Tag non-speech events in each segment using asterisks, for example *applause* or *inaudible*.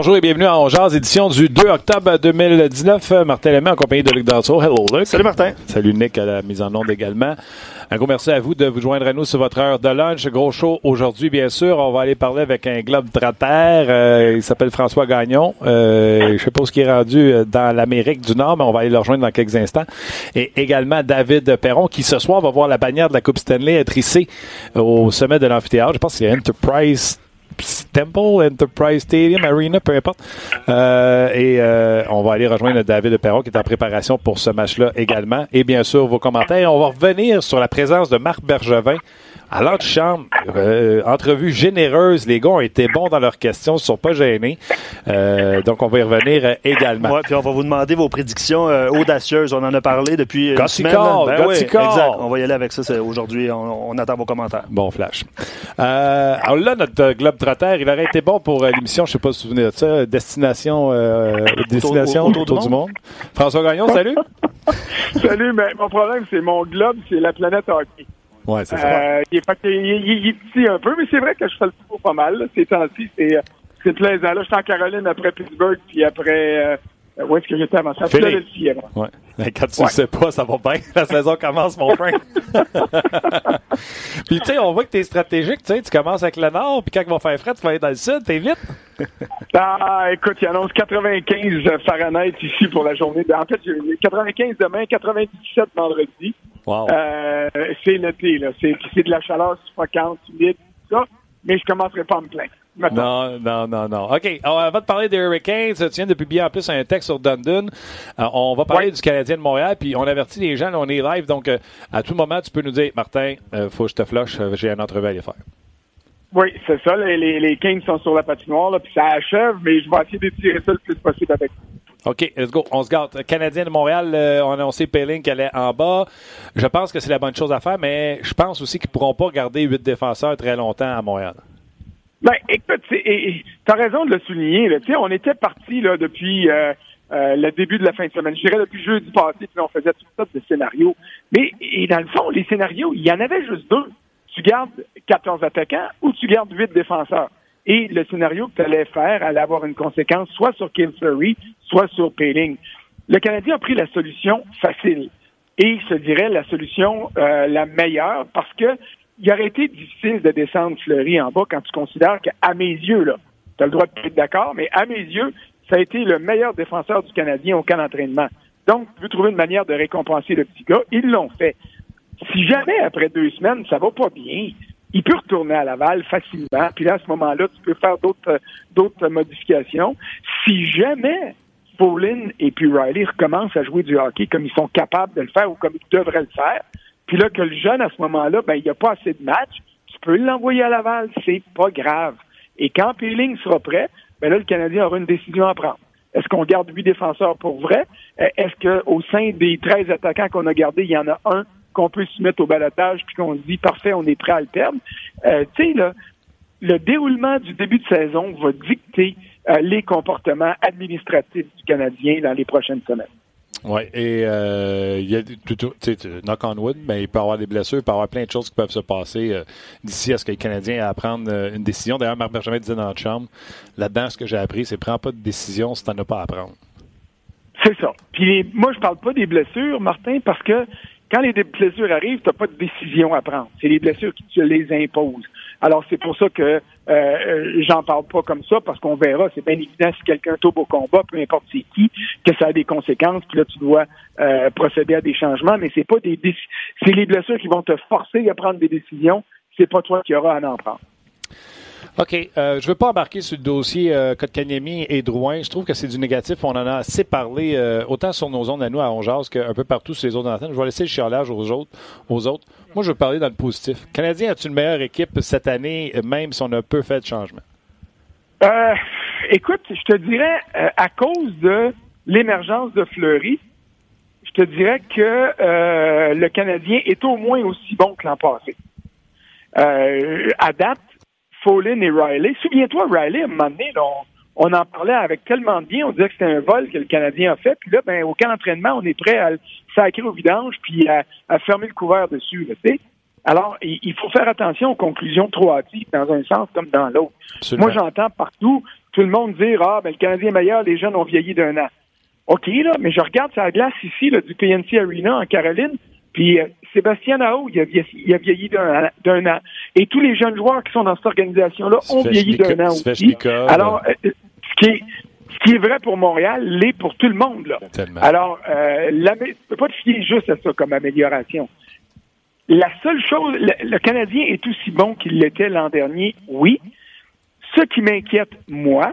Bonjour et bienvenue à Ongears, édition du 2 octobre 2019. Martin Lemay en compagnie de Luc Danseau. Hello Luc. Salut Martin. Salut Nick à la mise en onde également. Un gros merci à vous de vous joindre à nous sur votre heure de lunch. Gros show aujourd'hui, bien sûr. On va aller parler avec un globe terre. Euh, il s'appelle François Gagnon. Euh, je sais pas ce qui est rendu euh, dans l'Amérique du Nord, mais on va aller le rejoindre dans quelques instants. Et également David Perron, qui ce soir va voir la bannière de la Coupe Stanley être hissée au sommet de l'amphithéâtre. Je pense que c'est Enterprise Temple, Enterprise Stadium, Arena, peu importe. Euh, et euh, on va aller rejoindre David Perron qui est en préparation pour ce match-là également. Et bien sûr, vos commentaires. On va revenir sur la présence de Marc Bergevin à l'antichambre, euh, entrevue généreuse. Les gars ont été bons dans leurs questions, ils ne sont pas gênés. Euh, donc, on va y revenir euh, également. Ouais, puis on va vous demander vos prédictions euh, audacieuses. On en a parlé depuis une semaine. Ben oui, exact. On va y aller avec ça c'est- aujourd'hui. On, on attend vos commentaires. Bon flash. Euh, alors là, notre globe trotter, il aurait été bon pour euh, l'émission, je sais pas si vous vous souvenez de ça, Destination, euh, destination autour autour, du du monde. François Gagnon, salut. *laughs* Salut, mais mon problème, c'est mon globe, c'est la planète hockey. Ouais, c'est ça. Euh, il, est, fait que il, est petit un peu, mais c'est vrai que je fais le tour pas mal. Là, ces temps-ci, c'est, euh, c'est plaisant. Là, je suis en Caroline après Pittsburgh, puis après... Euh, où est-ce que j'étais avant? Ça? Philadelphie avant. Ouais. Mais quand tu Ouais. le sais pas, ça va bien. *laughs* La saison commence, mon frère. *laughs* puis tu sais, on voit que t'es stratégique, tu sais, tu commences avec le nord, puis quand il va faire frais, tu vas aller dans le sud, t'es vite. *laughs* Ah, écoute, il annonce 95 Fahrenheit ici pour la journée. En fait, j'ai 95 demain, 97 vendredi. Wow. Euh, c'est l'été, là. C'est, c'est de la chaleur suffocante, humide, tout ça. Mais je commencerai pas à me plaindre. Maintenant. Non, non, non, non. OK. Alors, avant de parler des Hurricanes, tu viens de publier en plus un texte sur Dundon. Euh, on va parler Ouais. du Canadien de Montréal, puis on avertit les gens, là, on est live, donc euh, à tout moment, tu peux nous dire, Martin, euh, faut que je te flush, euh, j'ai un entrevue à aller faire. Oui, c'est ça. Les, les, les Kings sont sur la patinoire, là, puis ça achève, mais je vais essayer d'étirer ça le plus possible avec OK, let's go. On se garde. Canadien de Montréal, euh, on a annoncé Pelling qu'elle est en bas. Je pense que c'est la bonne chose à faire, mais je pense aussi qu'ils pourront pas garder huit défenseurs très longtemps à Montréal. Ben, écoute, et t'as raison de le souligner. Là. Tu On était parti depuis euh, euh, le début de la fin de semaine. Je dirais depuis jeudi passé, puis on faisait toutes sortes de scénarios. Mais et dans le fond, les scénarios, il y en avait juste deux. Tu gardes 14 attaquants ou tu gardes 8 défenseurs? Et le scénario que tu allais faire allait avoir une conséquence soit sur Kim Fleury, soit sur Payling. Le Canadien a pris la solution facile. Et je dirais la solution euh, la meilleure parce que il aurait été difficile de descendre Fleury en bas quand tu considères qu'à mes yeux, là, tu as le droit de être d'accord, mais à mes yeux, ça a été le meilleur défenseur du Canadien au camp d'entraînement. Donc, tu veux trouver une manière de récompenser le petit gars. Ils l'ont fait. Si jamais, après deux semaines, ça va pas bien, il peut retourner à Laval facilement. Puis là, à ce moment-là, tu peux faire d'autres euh, d'autres modifications. Si jamais Paulin et puis Riley recommencent à jouer du hockey comme ils sont capables de le faire ou comme ils devraient le faire, puis là que le jeune, à ce moment-là, ben, il n'y a pas assez de matchs, tu peux l'envoyer à Laval, c'est pas grave. Et quand Peeling sera prêt, ben là, le Canadien aura une décision à prendre. Est-ce qu'on garde huit défenseurs pour vrai? Euh, Est-ce qu'au sein des 13 attaquants qu'on a gardés, il y en a un qu'on peut se mettre au balotage puis qu'on se dit parfait, on est prêt à le perdre? Euh, tu sais, là, le déroulement du début de saison va dicter euh, les comportements administratifs du Canadien dans les prochaines semaines. Oui, et euh, il y a tout, tout- tu sais, tu- knock on wood, mais il peut y avoir des blessures, il peut y avoir plein de choses qui peuvent se passer euh, d'ici à ce que le Canadien ait à prendre euh, une décision. D'ailleurs, Marc Bergevin disait dans notre chambre, là-dedans, ce que j'ai appris, c'est prends pas de décision si tu n'en as pas à prendre. C'est ça. Puis les- moi, je parle pas des blessures, Martin, parce que quand les blessures arrivent, tu n'as pas de décision à prendre. C'est les blessures qui te les imposent. Alors, c'est pour ça que euh, euh, j'en parle pas comme ça, parce qu'on verra, c'est bien évident, si quelqu'un tombe au combat, peu importe c'est qui, que ça a des conséquences, puis là, tu dois euh, procéder à des changements, mais c'est pas des c'est les blessures qui vont te forcer à prendre des décisions, c'est pas toi qui auras à en prendre. OK. Euh, je ne veux pas embarquer sur le dossier euh, Kotkaniemi et Drouin. Je trouve que c'est du négatif. On en a assez parlé, euh, autant sur nos ondes à nous, à Ongeas, qu'un peu partout sur les autres antennes. Je vais laisser le chialage aux autres. Aux autres. Moi, je veux parler dans le positif. Canadien a-t-il une meilleure équipe cette année, même si on a peu fait de changement? Euh, écoute, je te dirais, euh, à cause de l'émergence de Fleury, je te dirais que euh, le Canadien est au moins aussi bon que l'an passé. à date, Folin et Riley. Souviens-toi, Riley, à un moment donné, on, en parlait avec tellement de bien, on disait que c'était un vol que le Canadien a fait, puis là, ben, aucun entraînement, on est prêt à le sacrer au vidange, puis à, fermer le couvert dessus, sais. Alors, il faut faire attention aux conclusions trop hâtives dans un sens comme dans l'autre. Moi, j'entends partout tout le monde dire Ah, ben le Canadien est meilleur, les jeunes ont vieilli d'un an. OK, là, mais je regarde sa glace ici, là, du PNC Arena en Caroline, puis euh, Sébastien Nao, il a, il a vieilli d'un an. Et tous les jeunes joueurs qui sont dans cette organisation-là ont vieilli d'un an aussi. Alors, euh, ce qui est ce qui est vrai pour Montréal l'est pour tout le monde. Là. Alors, euh, tu peux pas te fier juste à ça comme amélioration. La seule chose, le, Canadien est aussi bon qu'il l'était l'an dernier, oui. Ce qui m'inquiète, moi,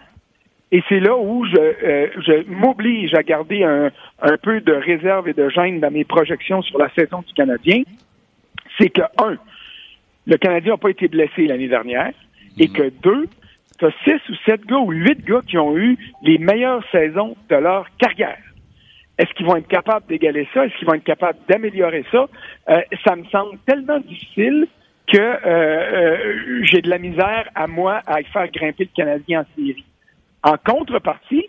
et c'est là où je, euh, je m'oblige à garder un, un, peu de réserve et de gêne dans mes projections sur la saison du Canadien, c'est que, un, le Canadien n'a pas été blessé l'année dernière, et que, deux, tu as six ou sept gars ou huit gars qui ont eu les meilleures saisons de leur carrière. Est-ce qu'ils vont être capables d'égaler ça? Est-ce qu'ils vont être capables d'améliorer ça? Euh, ça me semble tellement difficile que euh, euh, j'ai de la misère à moi à faire grimper le Canadien en série. En contrepartie,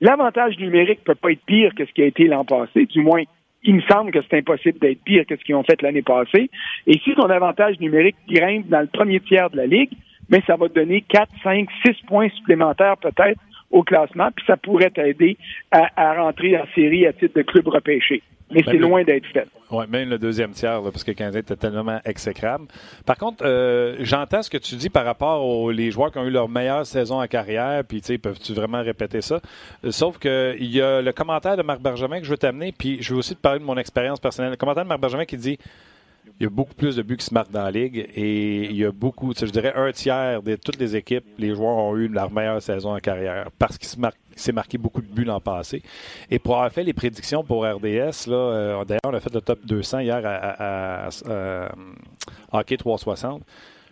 l'avantage numérique peut pas être pire que ce qui a été l'an passé, du moins il me semble que c'est impossible d'être pire que ce qu'ils ont fait l'année passée. Et si ton avantage numérique grimpe dans le premier tiers de la Ligue, mais ça va te donner 4, 5, 6 points supplémentaires peut-être au classement, puis ça pourrait t'aider à, rentrer en série à titre de club repêché mais c'est loin d'être fait. Oui, même le deuxième tiers, parce que le Canadien était tellement exécrable. Par contre, euh, j'entends ce que tu dis par rapport aux les joueurs qui ont eu leur meilleure saison en carrière, puis tu sais, peuvent-tu vraiment répéter ça? Euh, sauf que il y a le commentaire de Marc Bergevin que je veux t'amener, puis je veux aussi te parler de mon expérience personnelle. Le commentaire de Marc Bergevin qui dit il y a beaucoup plus de buts qui se marquent dans la ligue et il y a beaucoup, je dirais un tiers de toutes les équipes, les joueurs ont eu leur meilleure saison en carrière parce qu'ils s'est marqué beaucoup de buts l'an passé. Et pour avoir fait les prédictions pour RDS, euh, d'ailleurs, on a fait le top 200 hier à, euh, Hockey 360.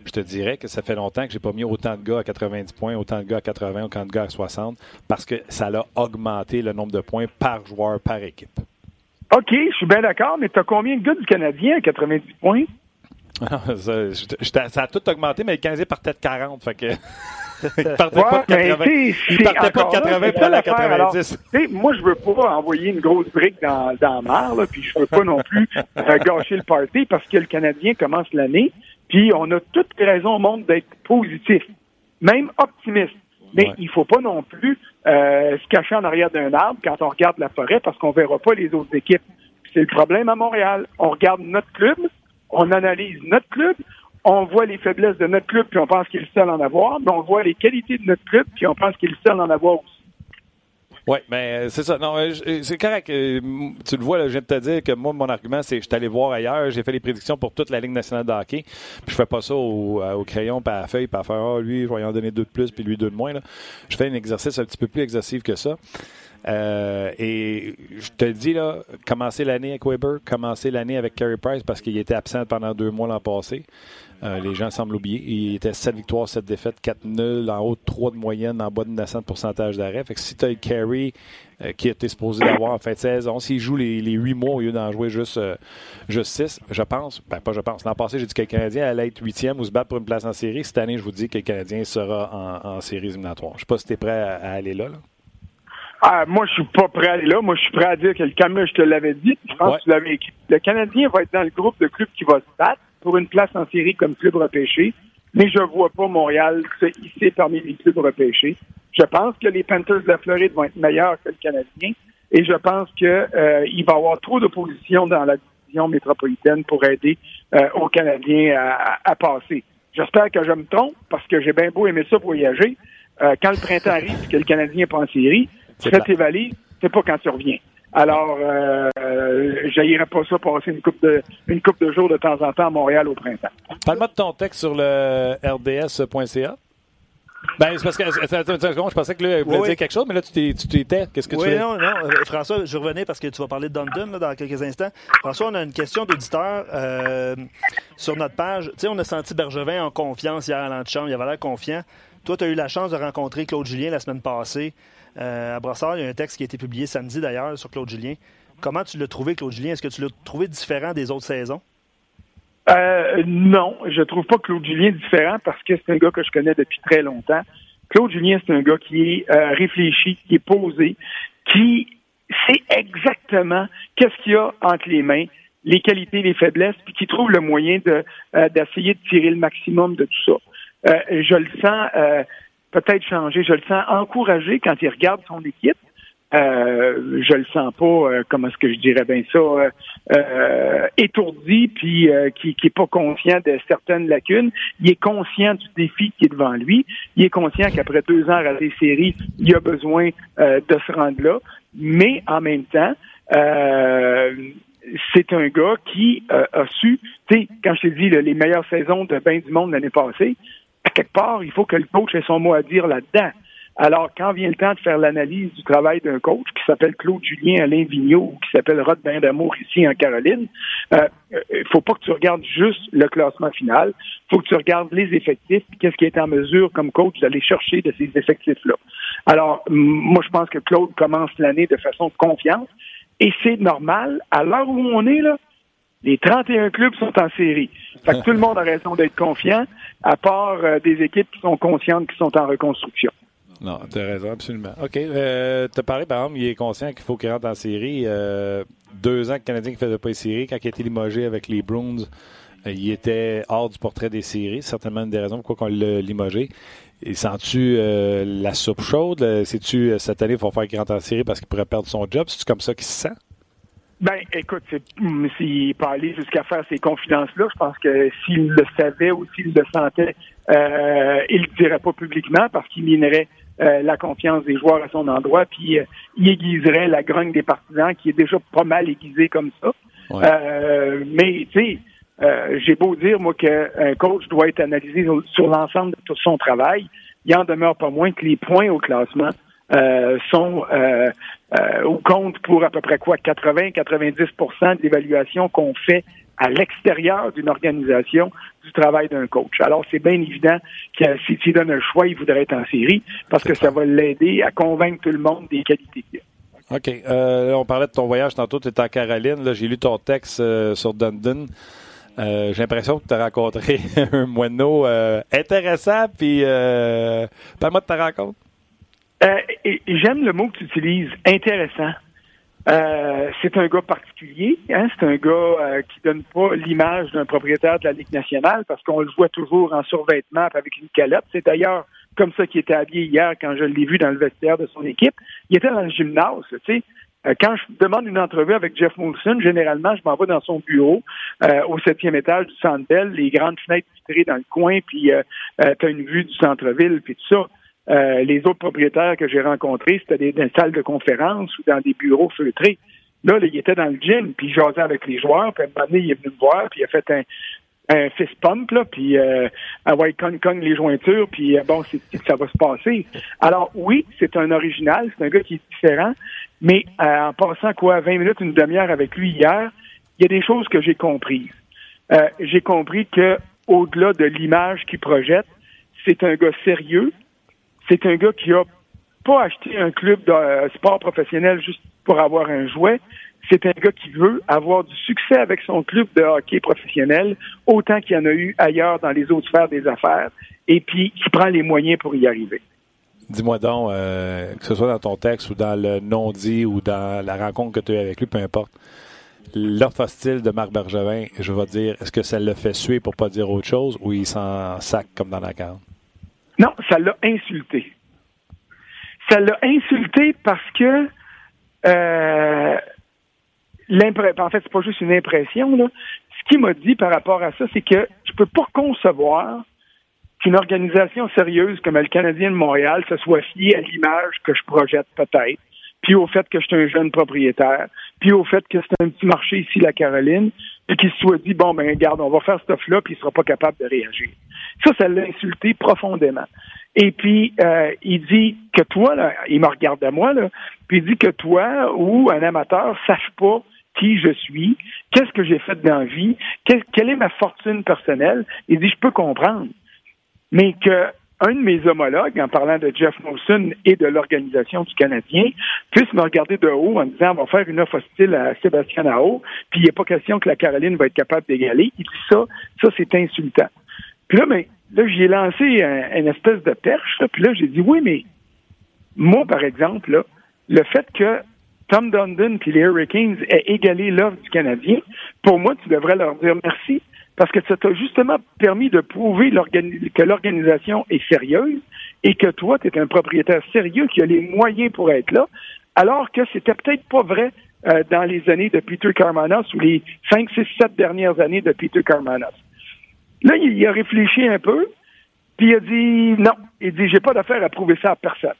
Je te dirais que ça fait longtemps que j'ai pas mis autant de gars à 90 points, autant de gars à 80, autant de gars à 60, parce que ça a augmenté le nombre de points par joueur, par équipe. OK, je suis bien d'accord, mais tu as combien de gars du Canadien à 90 points? *laughs* ça, a tout augmenté, mais le Canadien partait de 40. Fait que... *laughs* il partait pas de 80, il partait pas de 80 pour aller à 90. moi, je veux pas envoyer une grosse brique dans, dans la mer, puis je veux pas non plus *laughs* euh, gâcher le party parce que le Canadien commence l'année, puis on a toutes les raisons au monde d'être positif, même optimiste. Mais il faut pas non plus euh, se cacher en arrière d'un arbre quand on regarde la forêt parce qu'on verra pas les autres équipes. C'est le problème à Montréal. On regarde notre club, on analyse notre club, on voit les faiblesses de notre club puis on pense qu'il est le seul en avoir, mais on voit les qualités de notre club puis on pense qu'il est le seul en avoir aussi. Oui, mais ben, c'est ça. Non, euh, euh, c'est correct. Euh, tu le vois, là, je viens de te dire que moi, mon argument, c'est que je suis allé voir ailleurs. J'ai fait les prédictions pour toute la Ligue nationale de hockey. Puis je fais pas ça au, crayon, pas à la feuille, pas à faire Ah, lui, je vais en donner deux de plus, puis lui deux de moins. Là. Je fais un exercice un petit peu plus exhaustif que ça. Et je te dis, là, commencer l'année avec Weber, commencer l'année avec Carey Price parce qu'il était absent pendant deux mois l'an passé. Euh, les gens semblent oublier. Il était 7 victoires, 7 défaites, 4 nuls, en haut de 3 de moyenne, en bas de 900 de pourcentage d'arrêt. Fait que si tu as Carey euh, qui était supposé d'avoir en fin de saison, s'il joue les, les 8 mois au lieu d'en jouer juste, euh, juste 6, je pense, ben pas je pense, l'an passé, j'ai dit que le Canadien allait être 8e ou se battre pour une place en série. Cette année, je vous dis que le Canadien sera en, série éliminatoire. Je sais pas si tu es prêt à, aller là. Ah, moi, je suis pas prêt à aller là. Moi, je suis prêt à dire que le Canadien, je te l'avais dit. Je pense que tu l'avais écrit. Le Canadien va être dans le groupe de clubs qui va se battre pour une place en série comme club repêché, mais je ne vois pas Montréal se hisser parmi les clubs repêchés. Je pense que les Panthers de la Floride vont être meilleurs que le Canadien et je pense qu'il euh, va y avoir trop d'opposition dans la division métropolitaine pour aider euh, aux Canadiens à, passer. J'espère que je me trompe parce que j'ai bien beau aimer ça voyager. Euh, quand le printemps arrive et que le Canadien n'est pas en série, tu fais tes valises, c'est pas quand tu reviens. Alors, euh, je pas ça passer une coupe de une coupe de jours de temps en temps à Montréal au printemps. Parle-moi de ton texte sur le rds.ca. Ben, c'est parce que, je pensais que là, voulait dire quelque chose, mais là, tu t'étais. Qu'est-ce que tu Oui, non, non. Euh, François, je revenais parce que tu vas parler de Dundon dans quelques instants. François, on a une question d'auditeur euh, sur notre page. Tu sais, on a senti Bergevin en confiance hier à l'antichambre. Il avait l'air confiant. Toi, tu as eu la chance de rencontrer Claude Julien la semaine passée. Euh, à Brossard, il y a un texte qui a été publié samedi d'ailleurs sur Claude Julien. Comment tu l'as trouvé, Claude Julien? Est-ce que tu l'as trouvé différent des autres saisons? Euh, non, je trouve pas Claude Julien différent parce que c'est un gars que je connais depuis très longtemps. Claude Julien, c'est un gars qui est euh, réfléchi, qui est posé, qui sait exactement qu'est-ce qu'il y a entre les mains, les qualités, les faiblesses, puis qui trouve le moyen de euh, d'essayer de tirer le maximum de tout ça. Euh, je le sens peut-être changer, je le sens encouragé quand il regarde son équipe. Euh, je le sens pas, euh, comment est-ce que je dirais bien ça, euh, euh étourdi, puis qui, qui est pas conscient de certaines lacunes. Il est conscient du défi qui est devant lui. Il est conscient qu'après deux ans à des séries, il a besoin de se rendre là. Mais en même temps, c'est un gars qui a su, tu sais, quand je t'ai dit les meilleures saisons de bain du monde l'année passée, à quelque part, il faut que le coach ait son mot à dire là-dedans. Alors, quand vient le temps de faire l'analyse du travail d'un coach qui s'appelle Claude Julien Alain Vigneault ou qui s'appelle Rod Bain d'Amour ici en Caroline, il euh, euh, faut pas que tu regardes juste le classement final. Il faut que tu regardes les effectifs qu'est-ce qui est en mesure comme coach d'aller chercher de ces effectifs-là. Alors, moi, je pense que Claude commence l'année de façon confiante et c'est normal. À l'heure où on est, là, les 31 clubs sont en série. Fait que tout le monde a raison d'être confiant, à part euh, des équipes qui sont conscientes qui sont en reconstruction. Non, tu as raison, absolument. OK. Euh, tu as parlé, par exemple, il est conscient qu'il faut qu'il rentre en série. Euh, deux ans que le Canadien ne faisait pas les séries. Quand il a été limogé avec les Bruins, euh, il était hors du portrait des séries. Certainement une des raisons pourquoi on l'a limogé. Et sens-tu euh, la soupe chaude? Sais-tu cette année, il faut faire qu'il rentre en série parce qu'il pourrait perdre son job? C'est comme ça qu'il se sent? Ben, écoute, hum, s'il peut aller jusqu'à faire ces confidences-là, je pense que s'il le savait ou s'il le sentait, il le dirait pas publiquement parce qu'il minerait euh, la confiance des joueurs à son endroit, puis euh, il aiguiserait la grogne des partisans qui est déjà pas mal aiguisée comme ça. Euh, mais tu sais, j'ai beau dire moi qu'un coach doit être analysé sur l'ensemble de tout son travail, il en demeure pas moins que les points au classement sont ou comptent pour à peu près quoi 80-90% d'évaluation qu'on fait à l'extérieur d'une organisation du travail d'un coach. Alors, c'est bien évident que si tu donnes un choix, il voudrait être en série parce que ça va l'aider à convaincre tout le monde des qualités qu'il a. OK. Euh, on parlait de ton voyage tantôt, tu étais en Caroline. Là, j'ai lu ton texte euh, sur Dundon. Euh, j'ai l'impression que tu as rencontré *laughs* un moineau intéressant. Puis, parle-moi de ta rencontre. J'aime le mot que tu utilises, intéressant. Euh, c'est un gars particulier, hein? c'est un gars euh, qui donne pas l'image d'un propriétaire de la Ligue nationale parce qu'on le voit toujours en survêtement avec une calotte. C'est d'ailleurs comme ça qu'il était habillé hier quand je l'ai vu dans le vestiaire de son équipe. Il était dans le gymnase, tu sais. Euh, quand je demande une entrevue avec Jeff Molson, généralement, je m'en vais dans son bureau au septième étage du Centre Bell, les grandes fenêtres vitrées dans le coin, puis euh, tu as une vue du centre-ville, puis tout ça. Euh, les autres propriétaires que j'ai rencontrés, c'était dans des salles de conférence ou dans des bureaux feutrés. Là, il était dans le gym, puis il jasait avec les joueurs, puis un moment il est venu me voir, puis il a fait un, un fist pump, là, puis euh, ouais, cogne, cogne les jointures, puis euh, bon, ça va se passer. Alors oui, c'est un original, c'est un gars qui est différent, mais euh, en passant quoi, 20 minutes, une demi-heure avec lui hier, il y a des choses que j'ai comprises. j'ai compris que au-delà de l'image qu'il projette, c'est un gars sérieux, c'est un gars qui a pas acheté un club de euh, sport professionnel juste pour avoir un jouet. C'est un gars qui veut avoir du succès avec son club de hockey professionnel, autant qu'il y en a eu ailleurs dans les autres sphères des affaires, et puis qui prend les moyens pour y arriver. Dis-moi donc, euh, que ce soit dans ton texte ou dans le non-dit ou dans la rencontre que tu as eu avec lui, peu importe, l'offre hostile de Marc Bergevin, je vais dire, est-ce que ça le fait suer pour pas dire autre chose ou il s'en sac comme dans la carte? Non, ça l'a insulté. Ça l'a insulté parce que euh, en fait, c'est pas juste une impression, là. Ce qu'il m'a dit par rapport à ça, c'est que je peux pas concevoir qu'une organisation sérieuse comme le Canadien de Montréal se soit fiée à l'image que je projette peut-être, puis au fait que je suis un jeune propriétaire, puis au fait que c'est un petit marché ici, la Caroline, et qu'il se soit dit, bon, ben, regarde, on va faire ce stuff-là, puis il sera pas capable de réagir. Ça, ça l'a insulté profondément. Et puis, euh, il dit que toi, là, il me regarde à moi, là, puis il dit que toi ou un amateur sache pas qui je suis, qu'est-ce que j'ai fait dans la vie, quelle est ma fortune personnelle. Il dit, je peux comprendre. Mais que un de mes homologues, en parlant de Jeff Molson et de l'organisation du Canadien, puisse me regarder de haut en disant on va faire une offre hostile à Sébastien Nao, puis il n'y a pas question que la Caroline va être capable d'égaler. Il dit ça, ça c'est insultant. Puis là, mais ben, là, j'ai lancé un, une espèce de perche, puis là, j'ai dit oui, mais moi, par exemple, là, le fait que Tom Dundon puis les Hurricanes aient égalé l'offre du Canadien, pour moi, tu devrais leur dire merci parce que ça t'a justement permis de prouver que l'organisation est sérieuse et que toi, tu es un propriétaire sérieux qui a les moyens pour être là, alors que c'était peut-être pas vrai euh, dans les années de Peter Carmanos ou les 5, 6, 7 dernières années de Peter Carmanos. Là, il a réfléchi un peu, puis il a dit non. Il dit j'ai pas d'affaire à prouver ça à personne.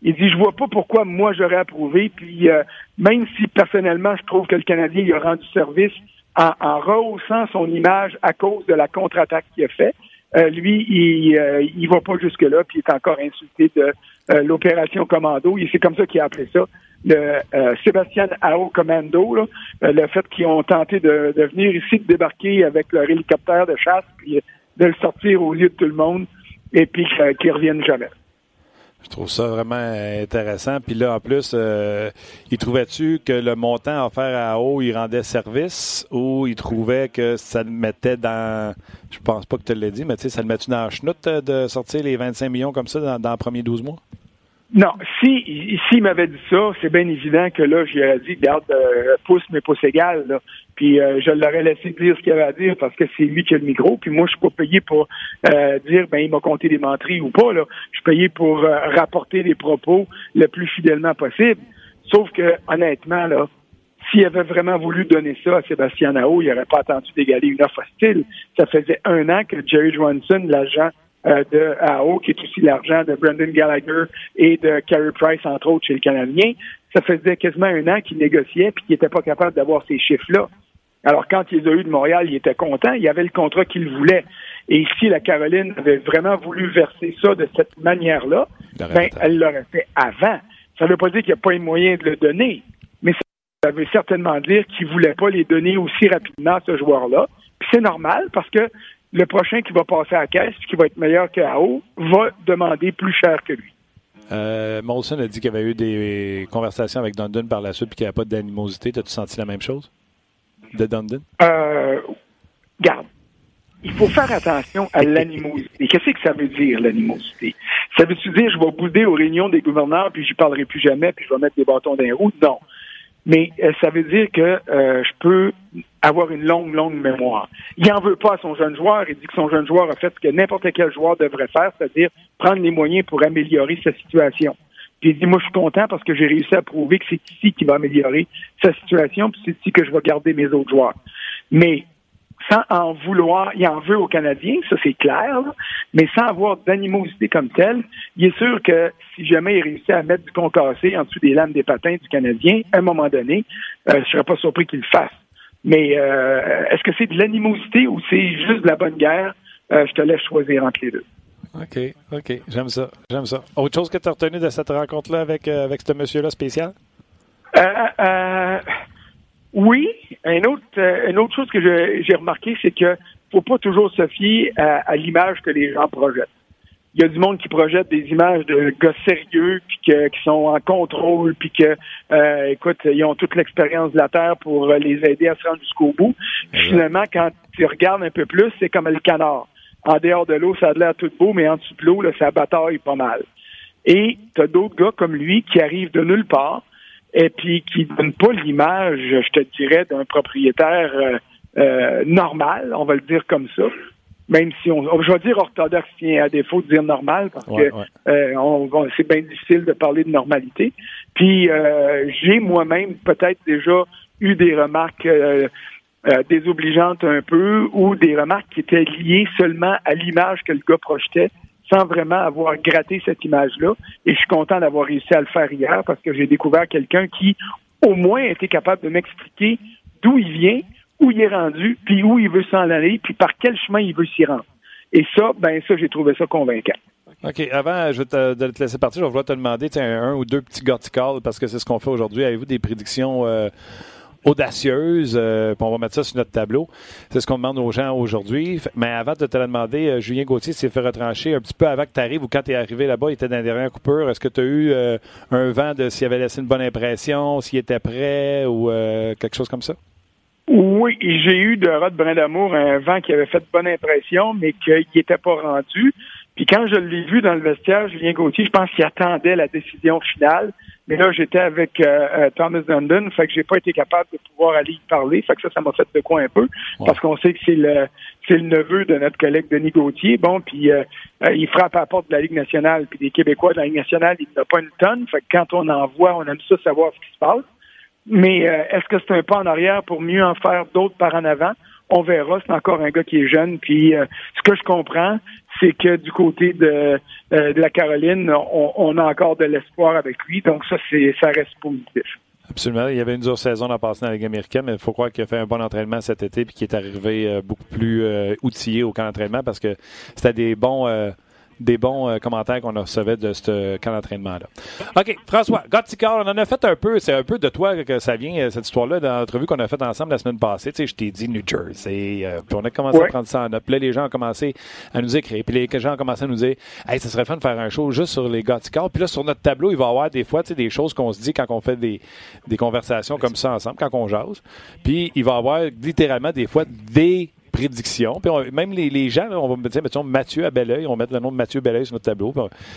Il dit je vois pas pourquoi moi j'aurais approuvé, puis euh, même si personnellement je trouve que le Canadien il a rendu service en, en, rehaussant son image à cause de la contre-attaque qu'il a fait. Euh, lui, il euh, va pas jusque-là, puis il est encore insulté de euh, l'opération Commando. C'est comme ça qu'il a appelé ça. Le Sébastien Ao Commando, là, le fait qu'ils ont tenté de, de, venir ici, de débarquer avec leur hélicoptère de chasse, puis de le sortir au lieu de tout le monde, et puis qu'ils reviennent jamais. Je trouve ça vraiment intéressant. Puis là, en plus, euh, il trouvait-tu que le montant offert à haut, il rendait service ou il trouvait que ça le mettait dans. Je pense pas que tu l'as dit, mais tu sais, ça le mettait dans la chenoute de sortir les 25 millions comme ça dans, dans les premiers 12 mois? Non, si s'il m'avait dit ça, c'est bien évident que là, j'aurais dit, garde, euh, pouce, mais pouce égal, là. Puis euh, je l'aurais laissé dire ce qu'il avait à dire parce que c'est lui qui a le micro. Puis moi, je suis pas payé pour euh, dire, ben, il m'a compté des menteries ou pas, là. Je suis payé pour rapporter les propos le plus fidèlement possible. Sauf que, honnêtement, là, s'il avait vraiment voulu donner ça à Sébastien Nao, il n'aurait pas attendu d'égaler une offre hostile. Ça faisait un an que Jerry Johnson, l'agent euh, de AO, qui est aussi l'argent de Brendan Gallagher et de Carey Price, entre autres, chez le Canadien. Ça faisait quasiment un an qu'il négociait puis qu'il n'était pas capable d'avoir ces chiffres-là. Alors, quand il les a eu de Montréal, il était content. Il avait le contrat qu'il voulait. Et si la Caroline avait vraiment voulu verser ça de cette manière-là, ben, elle l'aurait fait avant. Ça ne veut pas dire qu'il n'y a pas eu moyen de le donner, mais ça veut certainement dire qu'il ne voulait pas les donner aussi rapidement à ce joueur-là. Puis c'est normal parce que le prochain qui va passer à la caisse, qui va être meilleur que haut, va demander plus cher que lui. Euh, Molson a dit qu'il y avait eu des conversations avec Dundon par la suite et qu'il n'y avait pas d'animosité. As-tu senti la même chose de Dundon? Euh, garde. Il faut faire attention à *laughs* l'animosité. Qu'est-ce que ça veut dire, l'animosité? Ça veut-tu dire je vais bouder aux réunions des gouverneurs puis j'y parlerai plus jamais puis je vais mettre des bâtons dans les roues? Non. Mais euh, ça veut dire que euh, je peux avoir une longue, longue mémoire. Il n'en veut pas à son jeune joueur. Il dit que son jeune joueur a fait ce que n'importe quel joueur devrait faire, c'est-à-dire prendre les moyens pour améliorer sa situation. Puis il dit, moi, je suis content parce que j'ai réussi à prouver que c'est ici qui va améliorer sa situation, puis c'est ici que je vais garder mes autres joueurs. Mais sans en vouloir, il en veut aux Canadiens, ça c'est clair, mais sans avoir d'animosité comme telle, il est sûr que si jamais il réussit à mettre du concassé en dessous des lames des patins du Canadien, à un moment donné, euh, je ne serais pas surpris qu'il le fasse. Mais euh, est-ce que c'est de l'animosité ou c'est juste de la bonne guerre? Euh, je te laisse choisir entre les deux. OK, OK. J'aime ça. J'aime ça. Autre chose que tu as retenu de cette rencontre-là avec, avec ce monsieur-là spécial? Euh, oui, une autre, euh, une autre chose que j'ai remarqué, c'est que faut pas toujours se fier à, l'image que les gens projettent. Il y a du monde qui projette des images de gars sérieux, puis que, qui sont en contrôle, puis que, euh, écoute, ils ont toute l'expérience de la Terre pour les aider à se rendre jusqu'au bout. finalement, quand tu regardes un peu plus, c'est comme le canard. En dehors de l'eau, ça a l'air tout beau, mais en dessous de l'eau, ça bataille pas mal. Et tu as d'autres gars comme lui qui arrivent de nulle part, et puis qui donne pas l'image, je te dirais, d'un propriétaire euh, euh, normal, on va le dire comme ça. Même si on, je vais dire orthodoxe, à défaut de dire normal, parce que Euh, c'est bien difficile de parler de normalité. Puis j'ai moi-même peut-être déjà eu des remarques euh, euh, désobligeantes un peu ou des remarques qui étaient liées seulement à l'image que le gars projetait sans vraiment avoir gratté cette image-là. Et je suis content d'avoir réussi à le faire hier parce que j'ai découvert quelqu'un qui, au moins, était capable de m'expliquer d'où il vient, où il est rendu, puis où il veut s'en aller, puis par quel chemin il veut s'y rendre. Et ça, ben ça, j'ai trouvé ça convaincant. OK. Avant je te, de te laisser partir, je vais vouloir te demander un, un ou deux petits verticals parce que c'est ce qu'on fait aujourd'hui. Avez-vous des prédictions euh, audacieuses? Euh, on va mettre ça sur notre tableau. C'est ce qu'on demande aux gens aujourd'hui. Mais avant de te la demander, euh, Julien Gauthier s'est fait retrancher un petit peu avant que tu arrives ou quand tu es arrivé là-bas, il était dans la dernière coupure. Est-ce que tu as eu un vent de s'il avait laissé une bonne impression, s'il était prêt ou quelque chose comme ça? Oui, j'ai eu de Rod Brindamour un vent qui avait fait bonne impression, mais qu'il n'était pas rendu. Puis quand je l'ai vu dans le vestiaire, Julien Gauthier, je pense qu'il attendait la décision finale. Mais là, j'étais avec euh, euh, Thomas Dundon, fait que j'ai pas été capable de pouvoir aller y parler. Fait que ça, ça m'a fait de quoi un peu, parce qu'on sait que c'est le c'est le neveu de notre collègue Denis Gauthier. Bon, puis euh, il frappe à la porte de la Ligue nationale, puis des Québécois de la Ligue nationale, il n'a pas une tonne. Fait que quand on en voit, on aime ça savoir ce qui se passe. Mais est-ce que c'est un pas en arrière pour mieux en faire d'autres par en avant? On verra. C'est encore un gars qui est jeune. Puis ce que je comprends, c'est que du côté de, euh, la Caroline, on, a encore de l'espoir avec lui. Donc ça, c'est ça reste positif. Absolument. Il y avait une dure saison à passer dans la Ligue américaine, mais il faut croire qu'il a fait un bon entraînement cet été et qu'il est arrivé euh, beaucoup plus euh, outillé au camp d'entraînement parce que c'était des bons des bons euh, commentaires qu'on recevait de ce camp d'entraînement-là. OK, François, Gotticar, on en a fait un peu, c'est un peu de toi que ça vient, euh, cette histoire-là, dans l'entrevue qu'on a faite ensemble la semaine passée. Tu sais, je t'ai dit New Jersey, euh, puis on a commencé à prendre ça en note. Puis là, les gens ont commencé à nous écrire, puis les gens ont commencé à nous dire Hey, ça serait fun de faire un show juste sur les Gotticar. Puis là, sur notre tableau, il va y avoir des fois, tu sais, des choses qu'on se dit quand on fait des, des conversations comme ça ensemble, quand on jase. Puis il va y avoir littéralement des fois des prédiction. Puis même les, gens, on va dire, mettons, Mathieu à Belleuil, on va mettre le nom de Mathieu Belleuil sur notre tableau.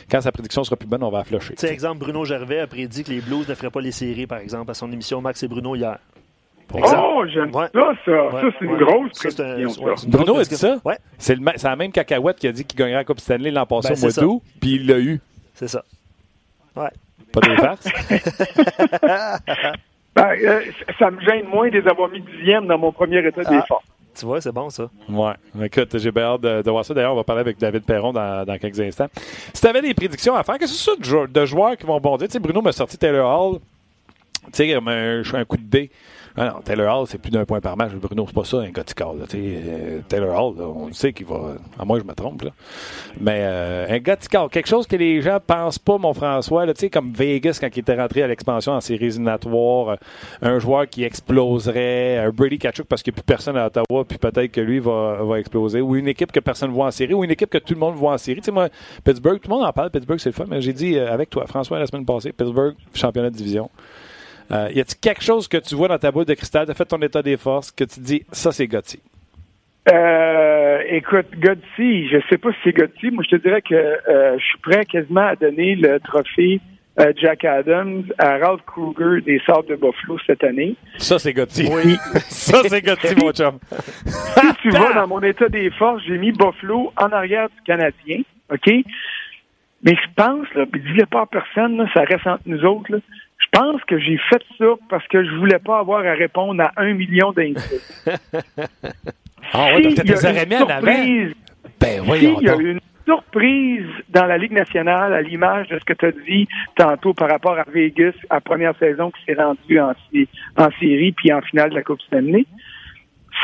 quand sa prédiction sera plus bonne, on va flusher. Tu exemple, Bruno Gervais a prédit que les Blues ne feraient pas les séries, par exemple, à son émission Max et Bruno hier. Oh, j'aime ça, ça. ça, c'est une grosse prédiction. Bruno a dit ça? C'est la même cacahuète qui a dit qu'il gagnerait la Coupe Stanley l'an passé ben, au mois d'août, puis il l'a eu. C'est ça. Ouais. Pas de farces? *laughs* ben, euh, ça me gêne moins de les avoir mis dixième dans mon premier état ah. d'effort. Tu vois, c'est bon, ça. Ouais. Écoute, j'ai bien hâte de, voir ça. D'ailleurs, on va parler avec David Perron dans, quelques instants. Si tu avais des prédictions à faire, qu'est-ce que c'est ça de, joueurs qui vont bondir? Tu sais, Bruno m'a sorti Taylor Hall. Tu sais, un, un coup de dé. Ah non, Taylor Hall, c'est plus d'un point par match. Bruno, c'est pas ça, un Gothical. Euh, Taylor Hall, on sait qu'il va. À moi, je me trompe. Là. Mais euh, un Gothical, quelque chose que les gens pensent pas, mon François, sais, comme Vegas quand il était rentré à l'expansion en séries éliminatoires, euh, un joueur qui exploserait, un Brady Kachuk parce qu'il n'y a plus personne à Ottawa, puis peut-être que lui va, va exploser, ou une équipe que personne ne voit en série, ou une équipe que tout le monde voit en série. Tu moi, Pittsburgh, tout le monde en parle, Pittsburgh, c'est le fun, mais j'ai dit avec toi, François, la semaine passée, Pittsburgh, championnat de division. Euh, y a-t-il quelque chose que tu vois dans ta boule de cristal, tu fait ton état des forces, que tu dis, ça, c'est Gotti? Euh, écoute, Gotti, je sais pas si c'est Gotti. Moi, je te dirais que euh, je suis prêt quasiment à donner le trophée euh, Jack Adams à Ralph Kruger des Sables de Buffalo cette année. Ça, c'est Gotti. Oui. *laughs* ça, c'est Gotti, mon chum. *laughs* si tu vois, dans mon état des forces, j'ai mis Buffalo en arrière du Canadien. OK? Mais je pense, là, puis dis-le pas à personne, là, ça reste entre nous autres, là, je pense que j'ai fait ça parce que je voulais pas avoir à répondre à un million d'insultes. ah ouais, donc t'étais avant. Ben voyons Il y a une surprise dans la Ligue nationale à l'image de ce que tu as dit tantôt par rapport à Vegas, à la première saison qui s'est rendue en, en, série puis en finale de la Coupe Stanley.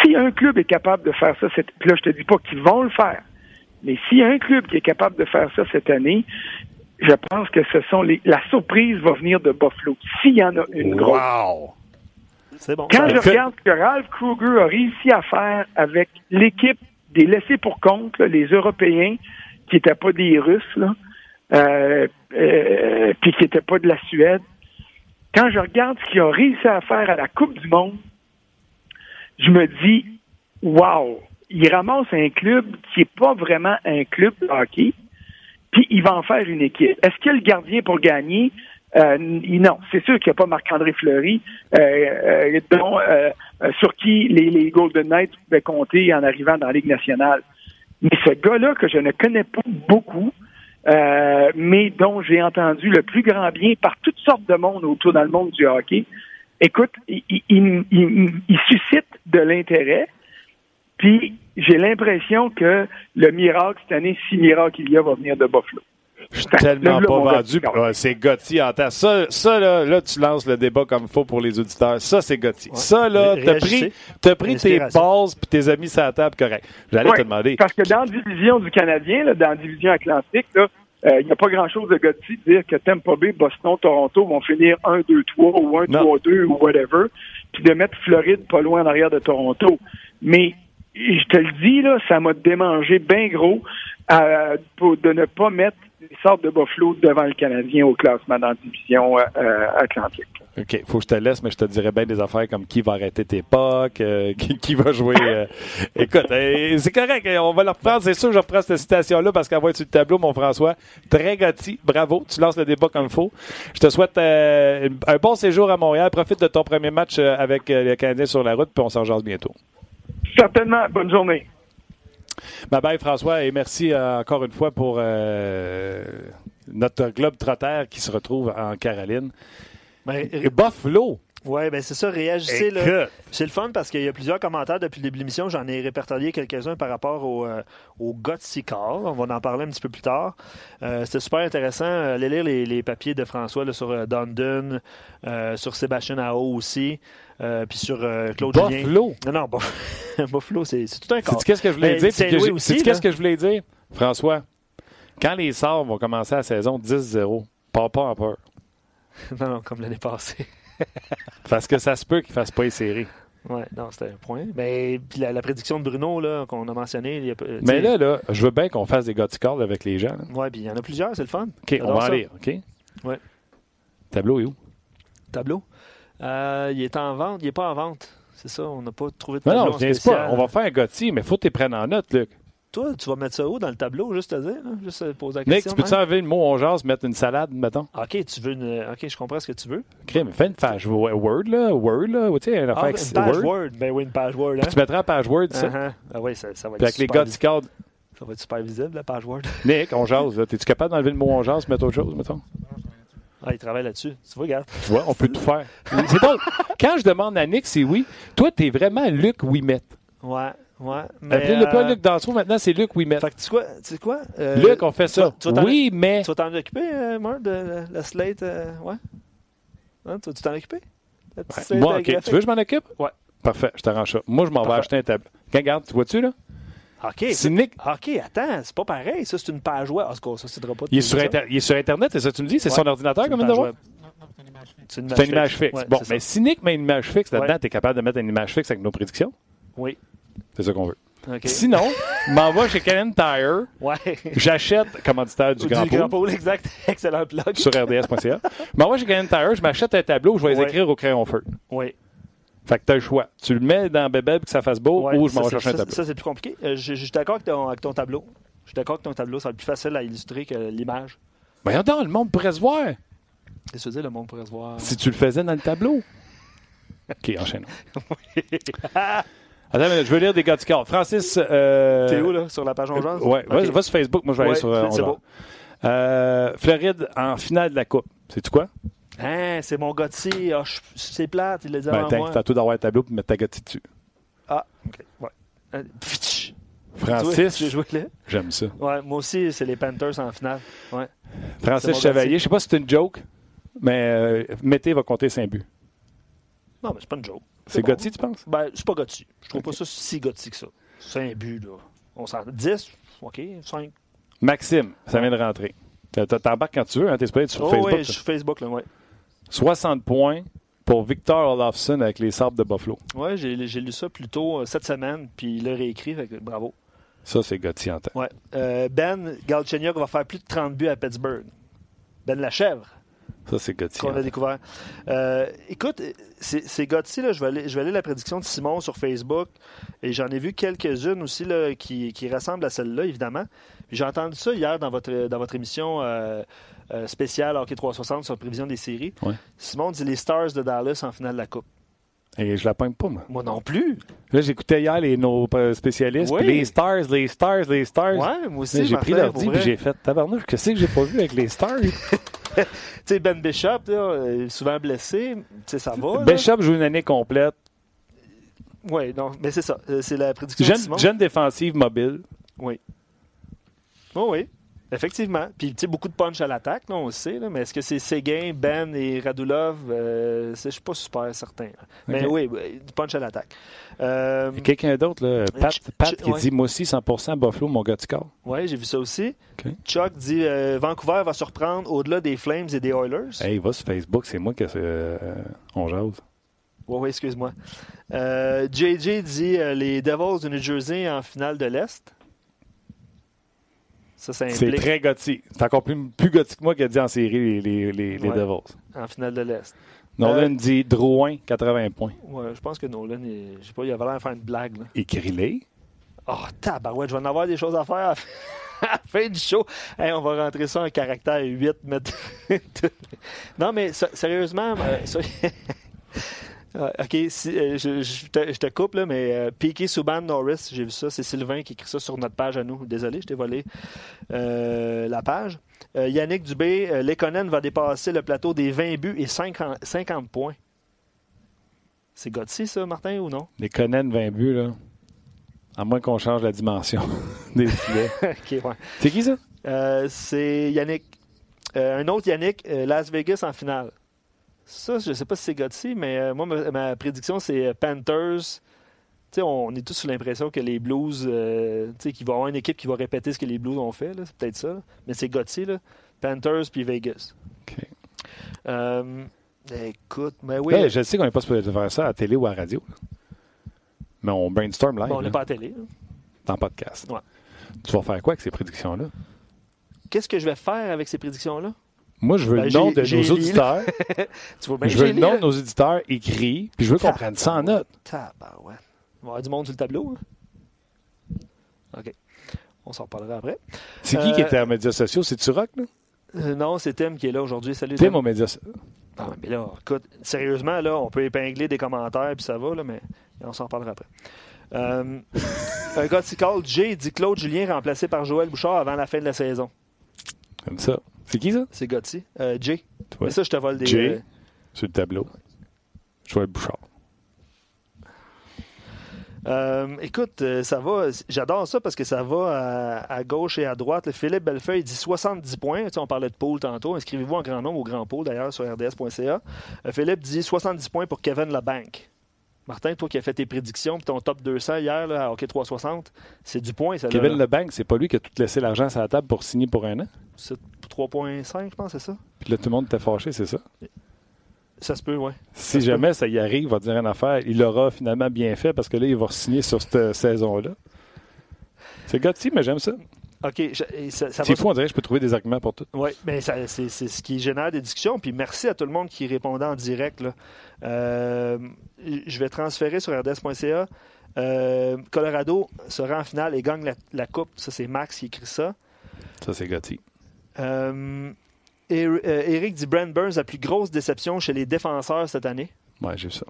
Si un club est capable de faire ça, cette, là je te dis pas qu'ils vont le faire, mais si un club qui est capable de faire ça cette année, je pense que ce sont les. La surprise va venir de Buffalo. S'il y en a une grosse. Wow. C'est bon. Quand je regarde ce que Ralph Kruger a réussi à faire avec l'équipe des laissés pour compte, les Européens, qui n'étaient pas des Russes, là, euh, euh, puis qui n'étaient pas de la Suède, quand je regarde ce qu'il a réussi à faire à la Coupe du Monde, je me dis, wow, il ramasse un club qui n'est pas vraiment un club de hockey, puis il va en faire une équipe. Est-ce qu'il y a le gardien pour gagner? Euh, non, c'est sûr qu'il n'y a pas Marc-André Fleury, euh, euh, euh, sur qui les, les, Golden Knights pouvaient compter en arrivant dans la Ligue nationale. Mais ce gars-là, que je ne connais pas beaucoup, mais dont j'ai entendu le plus grand bien par toutes sortes de monde autour dans le monde du hockey, écoute, il, il, il, il suscite de l'intérêt. Puis j'ai l'impression que le miracle cette année, si miracle il y a, va venir de Buffalo. Je suis tellement pas vendu. Ouais, c'est Gotti en temps. Ça, ça là, là, tu lances le débat comme il faut pour les auditeurs. Ça, c'est Gotti. Ouais. Ça, là, t'as pris, as pris tes bases puis tes amis sur la table, correct. J'allais ouais, te demander. Parce que dans la division du Canadien, là, dans la division atlantique, là, il euh, n'y a pas grand-chose de Gotti de dire que Tampa Bay, Boston, Toronto vont finir 1-2-3 ou 1-3-2 ou whatever, puis de mettre Floride pas loin en arrière de Toronto. Mais je te le dis, là, ça m'a démangé bien gros euh, de ne pas mettre les sortes de Buffalo devant le Canadien au classement dans la division euh, atlantique. OK, faut que je te laisse, mais je te dirais bien des affaires comme qui va arrêter tes euh, *laughs* qui, va jouer. Euh... Écoute, euh, c'est correct, on va le reprendre. C'est sûr je reprends cette citation-là parce qu'elle va être sur le tableau, mon François. Très gâti, bravo, tu lances le débat comme il faut. Je te souhaite euh, un bon séjour à Montréal. Profite de ton premier match avec les Canadiens sur la route, puis on s'en bientôt. Certainement. Bonne journée. Bye bye François et merci euh, encore une fois pour euh, notre globe trotter qui se retrouve en Caroline. Ben, et Buffalo. Oui, ben c'est ça, réagissez. Là. C'est le fun parce qu'il y a plusieurs commentaires depuis le début de l'émission. J'en ai répertorié quelques-uns par rapport au, euh, au. On va en parler un petit peu plus tard. Euh, C'était super intéressant. Allez lire les, les, papiers de François là, sur euh, Dundon, euh, sur Sébastien Ao aussi, euh, puis sur Claude Buffalo. Julien. Non, non, *laughs* Buffalo, c'est tout un. C'est qu'est-ce que je voulais Ben, dire? Saint-Louis aussi, qu'est-ce que je voulais dire? François, quand les Sorts vont commencer la saison 10-0, pas pas en peur. *laughs* non, non, comme l'année passée. Parce que ça se peut qu'il ne fasse pas les séries. Oui, non, c'était un point. Mais puis la, la, prédiction de Bruno là, qu'on a mentionné. Il y a, Mais là, là, je veux bien qu'on fasse des gothicards avec les gens. Oui, puis il y en a plusieurs, c'est le fun. OK, on va en lire. OK? Oui. Tableau est où? Tableau? Euh, il est en vente. Il n'est pas en vente. C'est ça, on n'a pas trouvé de non, tableau non, je viens pas. On va faire un Gotti, mais il faut que tu prennes en note, Luc. Toi, tu vas mettre ça où dans le tableau, juste à dire, là? juste à poser la Nick, question. tu peux-tu enlever le mot on jase, mettre une salade, mettons? OK, tu veux une... OK, je comprends ce que tu veux. OK, mais fais une page Word, là. Word, là. Tu sais, une Ah, une page Word. Word. Ben oui, une page Word. Hein? Puis tu mettras en page Word, ça. Uh-huh. Ah oui, ça, ça va Puis être avec les super visible. Ça va être super visible, la page Word. *laughs* Nick, on jase, là. T'es-tu capable d'enlever le mot on jase, mettre autre chose, mettons? Ah, il travaille là-dessus. Tu vois, regarde. Tu vois, on peut tout faire. C'est donc, quand je demande à Nick, c'est oui. Toi, t'es vraiment Luc Ouimet. Ouais, ouais. mais, Appelez-le pas euh, Luc Dansereau, maintenant, c'est Luc Ouimet. Fait que tu sais quoi? Tu sais quoi? Euh, Luc, on fait ça. tu vas Oui, mais. Tu vas t'en occuper, euh, Marc, de la, la slate? euh, ouais? Hein, tu vas-tu t'en occuper? Moi, euh, OK. Tu veux que je m'en occupe? Ouais. Parfait, je t'arrange ça. Moi, je m'en vais acheter un tableau. Regarde, tu vois-tu, là? OK. C'est Nick. OK, attends, c'est pas pareil. Ça, c'est une page web. Ah, quoi, ça, c'est pas Il est, sur Inter- il est sur Internet, c'est ça que tu me dis? C'est son ordinateur, comme de voir? C'est une C'est une image fixe. Ouais, bon, mais ça. si Nick met une image fixe là-dedans, tu es capable de mettre une image fixe avec nos prédictions? Oui. C'est ça qu'on veut. Sinon, je m'en vais chez Canon Tire, Ouais. j'achète, commanditaire du Du Grand Grand Pôle, exact. *laughs* Excellent plug. sur rds.ca. Je m'en vais chez Canon Tire, je m'achète un tableau, je vais les écrire au crayon feu. Oui. Fait que tu as le choix. Tu le mets dans Bébé pour que ça fasse beau Ouais, ou je m'en vais chercher un tableau. Ça, c'est plus compliqué. Euh, je, je suis d'accord avec ton, avec ton tableau. Je suis d'accord que ton tableau, ça va être plus facile à illustrer que l'image. Voyons donc, le monde pourrait se voir Qu'est-ce que tu veux dire, le monde pourrait se voir? si tu le faisais dans le tableau. OK, enchaînons. *laughs* Attends, je veux lire des gars du corps. Francis. Euh, T'es où, là, sur la page 11 Ouais, va, va sur Facebook, moi je vais aller sur. euh, c'est beau. Euh, Floride en finale de la Coupe. C'est-tu quoi? Hein, c'est mon Gauthier. Ah, je- c'est plate, il l'a dit Ben, avant t'as moi. t'as tout d'avoir un tableau pour mettre ta gotti dessus. Ah, OK. Ouais. Euh. Francis, j'aime ça. Ouais, moi aussi, c'est les Panthers en finale. Ouais. Francis Chevalier, gotti. je sais pas si c'est une joke, mais euh, Mété va compter 5 buts. Non, mais c'est pas une joke. C'est bon. Gotti, tu penses? Ben, c'est pas Gauthier. Je trouve pas ça si Gauthier que ça. C'est un but, là. On s'en... 10, OK, 5. Maxime, ça vient de rentrer. T'embarques quand tu veux, hein, t'es supposé être sur Oh, Facebook. oui, je suis Facebook, là, ouais. 60 points pour Victor Olofsson avec les Sabres de Buffalo. Ouais, j'ai, j'ai lu ça plus tôt euh, cette semaine, puis il l'a réécrit, fait que bravo. Ça, c'est Gotti en tête. Ouais. Euh, ben Galchenyuk va faire plus de 30 buts à Pittsburgh. Ben Lachèvre, Ça, c'est Gotti. qu'on a découvert. Euh, écoute, c'est, Gotti, là, je vais, aller, je vais aller la prédiction de Simon sur Facebook, et j'en ai vu quelques-unes aussi là, qui, qui ressemblent à celle-là, évidemment. J'ai entendu ça hier dans votre, dans votre émission euh, euh, spéciale Hockey 360 sur la prévision des séries. Ouais. Simon dit les Stars de Dallas en finale de la Coupe. Et je la pogne pas, moi. Moi non plus. Là, j'écoutais hier les, nos euh, spécialistes. Oui. Les Stars, les Stars, les Stars. Ouais, moi aussi. J'ai pris l'ordi vrai. j'ai fait tabarnouche, qu'est-ce que j'ai pas vu avec les Stars? *laughs* *laughs* tu sais, Ben Bishop, là, souvent blessé, ça va. Bishop joue une année complète. Oui, non, mais c'est ça. C'est la prédiction jeune, jeune défensive mobile. Oui. Oh, oui. Effectivement. Puis, tu sais, beaucoup de punch à l'attaque, on le sait, mais est-ce que c'est Séguin, Ben et Radulov? Euh, je ne suis pas super certain. Mais oui, du punch à l'attaque. Euh, quelqu'un d'autre, là, Pat, qui dit Moi aussi, 100% Buffalo, mon gars. Oui, j'ai vu ça aussi. Chuck dit euh, Vancouver va surprendre au-delà des Flames et des Oilers. Hey, va sur Facebook, c'est moi qui on jase. Oui, oui, excuse-moi. JJ dit les Devils de New Jersey en finale de l'Est c'est très gothique. C'est encore plus, plus gothique que moi qui a dit en série les, les, les, Devils. En finale de l'Est. Nolan euh, dit Drouin, 80 points. Ouais, je pense que Nolan, je sais pas, il avait l'air de faire une blague. Écris-les. Oh, tabarouette, je vais en avoir des choses à faire à la *laughs* fin du show. on va rentrer ça en caractère 8. *laughs* non, mais sérieusement, euh, *laughs* OK, si, euh, je, te, coupe, là, mais euh, Piqué Souban Norris, j'ai vu ça, c'est Sylvain qui écrit ça sur notre page à nous. Désolé, je t'ai volé euh, la page. Yannick Dubé, Lekonen va dépasser le plateau des 20 buts et 50, 50 points. C'est Gauthier, ça, Martin, ou non? Lekonen, 20 buts, là. À moins qu'on change la dimension *laughs* des filets. *laughs* C'est qui, ça? c'est Yannick. un autre Yannick, Las Vegas en finale. Ça, je ne sais pas si c'est Gotti, mais euh, moi, ma, prédiction, c'est euh, Panthers. on est tous sous l'impression que les Blues, euh, qu'il va y avoir une équipe qui va répéter ce que les Blues ont fait. C'est peut-être ça. Mais c'est Gotti, Panthers puis Vegas. OK. écoute, mais oui. je sais qu'on n'est pas supposé faire ça à la télé ou à la radio. Mais on brainstorm live. on n'est pas à la télé. Dans podcast. Ouais. Tu vas faire quoi avec ces prédictions-là? Qu'est-ce que je vais faire avec ces prédictions-là? Moi, je veux le ben, nom *laughs* de nos auditeurs. tu je veux le nom de nos auditeurs écrit, puis je veux qu'on prenne ça en note. ouais. Il va y avoir du monde sur le tableau. Hein? OK. On s'en reparlera après. C'est qui qui euh, était en médias sociaux? C'est-tu Rock, là? Euh, non, c'est Tim qui est là aujourd'hui. Salut, Tim. Tim aux médias sociaux. Ah, mais là, écoute, sérieusement, là, on peut épingler des commentaires, puis ça va, là, mais on s'en reparlera après. Euh, *laughs* un gars qui call Jay dit Claude Julien remplacé par Joël Bouchard avant la fin de la saison. Comme ça. C'est qui ça? C'est Gotti. Euh, Jay. Mais ça, je te vole des. Jay, euh, sur le tableau. Joël Bouchard. Euh, écoute, euh, ça va. J'adore ça parce que ça va à, gauche et à droite. Philippe Bellefeuille dit 70 points. Tu sais, on parlait de pôle tantôt. Inscrivez-vous en grand nombre au grand pôle d'ailleurs sur rds.ca. Philippe dit 70 points pour Kevin Labanque. Martin, toi qui as fait tes prédictions, puis ton top 200 hier là, à Hockey 360, c'est du point. Ça, Kevin Labanque, c'est pas lui qui a tout laissé l'argent sur la table pour signer pour un an? C'est 3,5, je pense, c'est ça? Puis là, tout le monde était fâché, c'est ça? Ça se peut, oui. Si jamais ça y arrive, il va dire une affaire, il l'aura finalement bien fait parce que là, il va signer sur cette saison-là. C'est gâté, mais j'aime ça. OK. C'est fou, on dirait que je peux trouver des arguments pour tout. Oui, mais c'est ce qui génère des discussions. Puis merci à tout le monde qui répondait en direct. Euh, je vais transférer sur rds.ca. Euh, Colorado sera en finale et gagne la, coupe. Ça, c'est Max qui écrit ça. Ça, c'est Gotti. Euh, Eric dit Brand Burns, la plus grosse déception chez les défenseurs cette année. Oui, j'ai ça.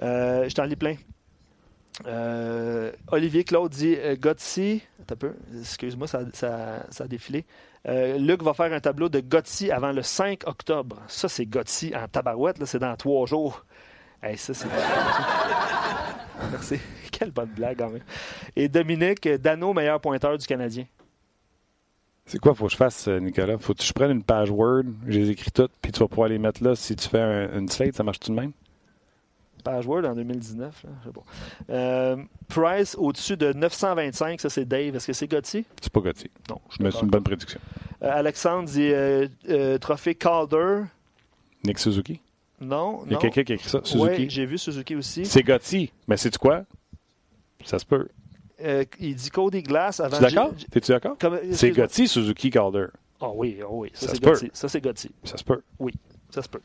je t'en lis plein. Euh, Olivier Claude dit euh, Gotsi. Excuse-moi, ça, a défilé. Euh, Luc va faire un tableau de Gotsi avant le 5 octobre. Ça, c'est Gotsi en tabarouette. C'est dans trois jours. ça, c'est. *laughs* Merci. Quelle bonne blague, quand même. Et Dominique, Dano, meilleur pointeur du Canadien. C'est quoi, faut que je fasse, Nicolas? Faut que je prenne une page Word, je les écris toutes, puis tu vas pouvoir les mettre là. Si tu fais une slate, ça marche tout de même? page Word en 2019. Euh, Price au-dessus de 925, ça c'est Dave. Est-ce que c'est Gauthier? C'est pas Gauthier. Non. Mais c'est une bonne prédiction. Euh, Alexandre dit euh, trophée Calder. Nick Suzuki? Non. Il y a quelqu'un qui a écrit ça. Suzuki. Oui, j'ai vu Suzuki aussi. C'est Gauthier. Mais c'est quoi? Ça se peut. Il dit Cody Glass avant. D'accord? T'es-tu d'accord? C'est Gauthier, Suzuki, Calder. Ah oh, oui, oh oui. Ça, ça se peut. Ça, c'est Gauthier. Ça se peut. Oui, ça se peut.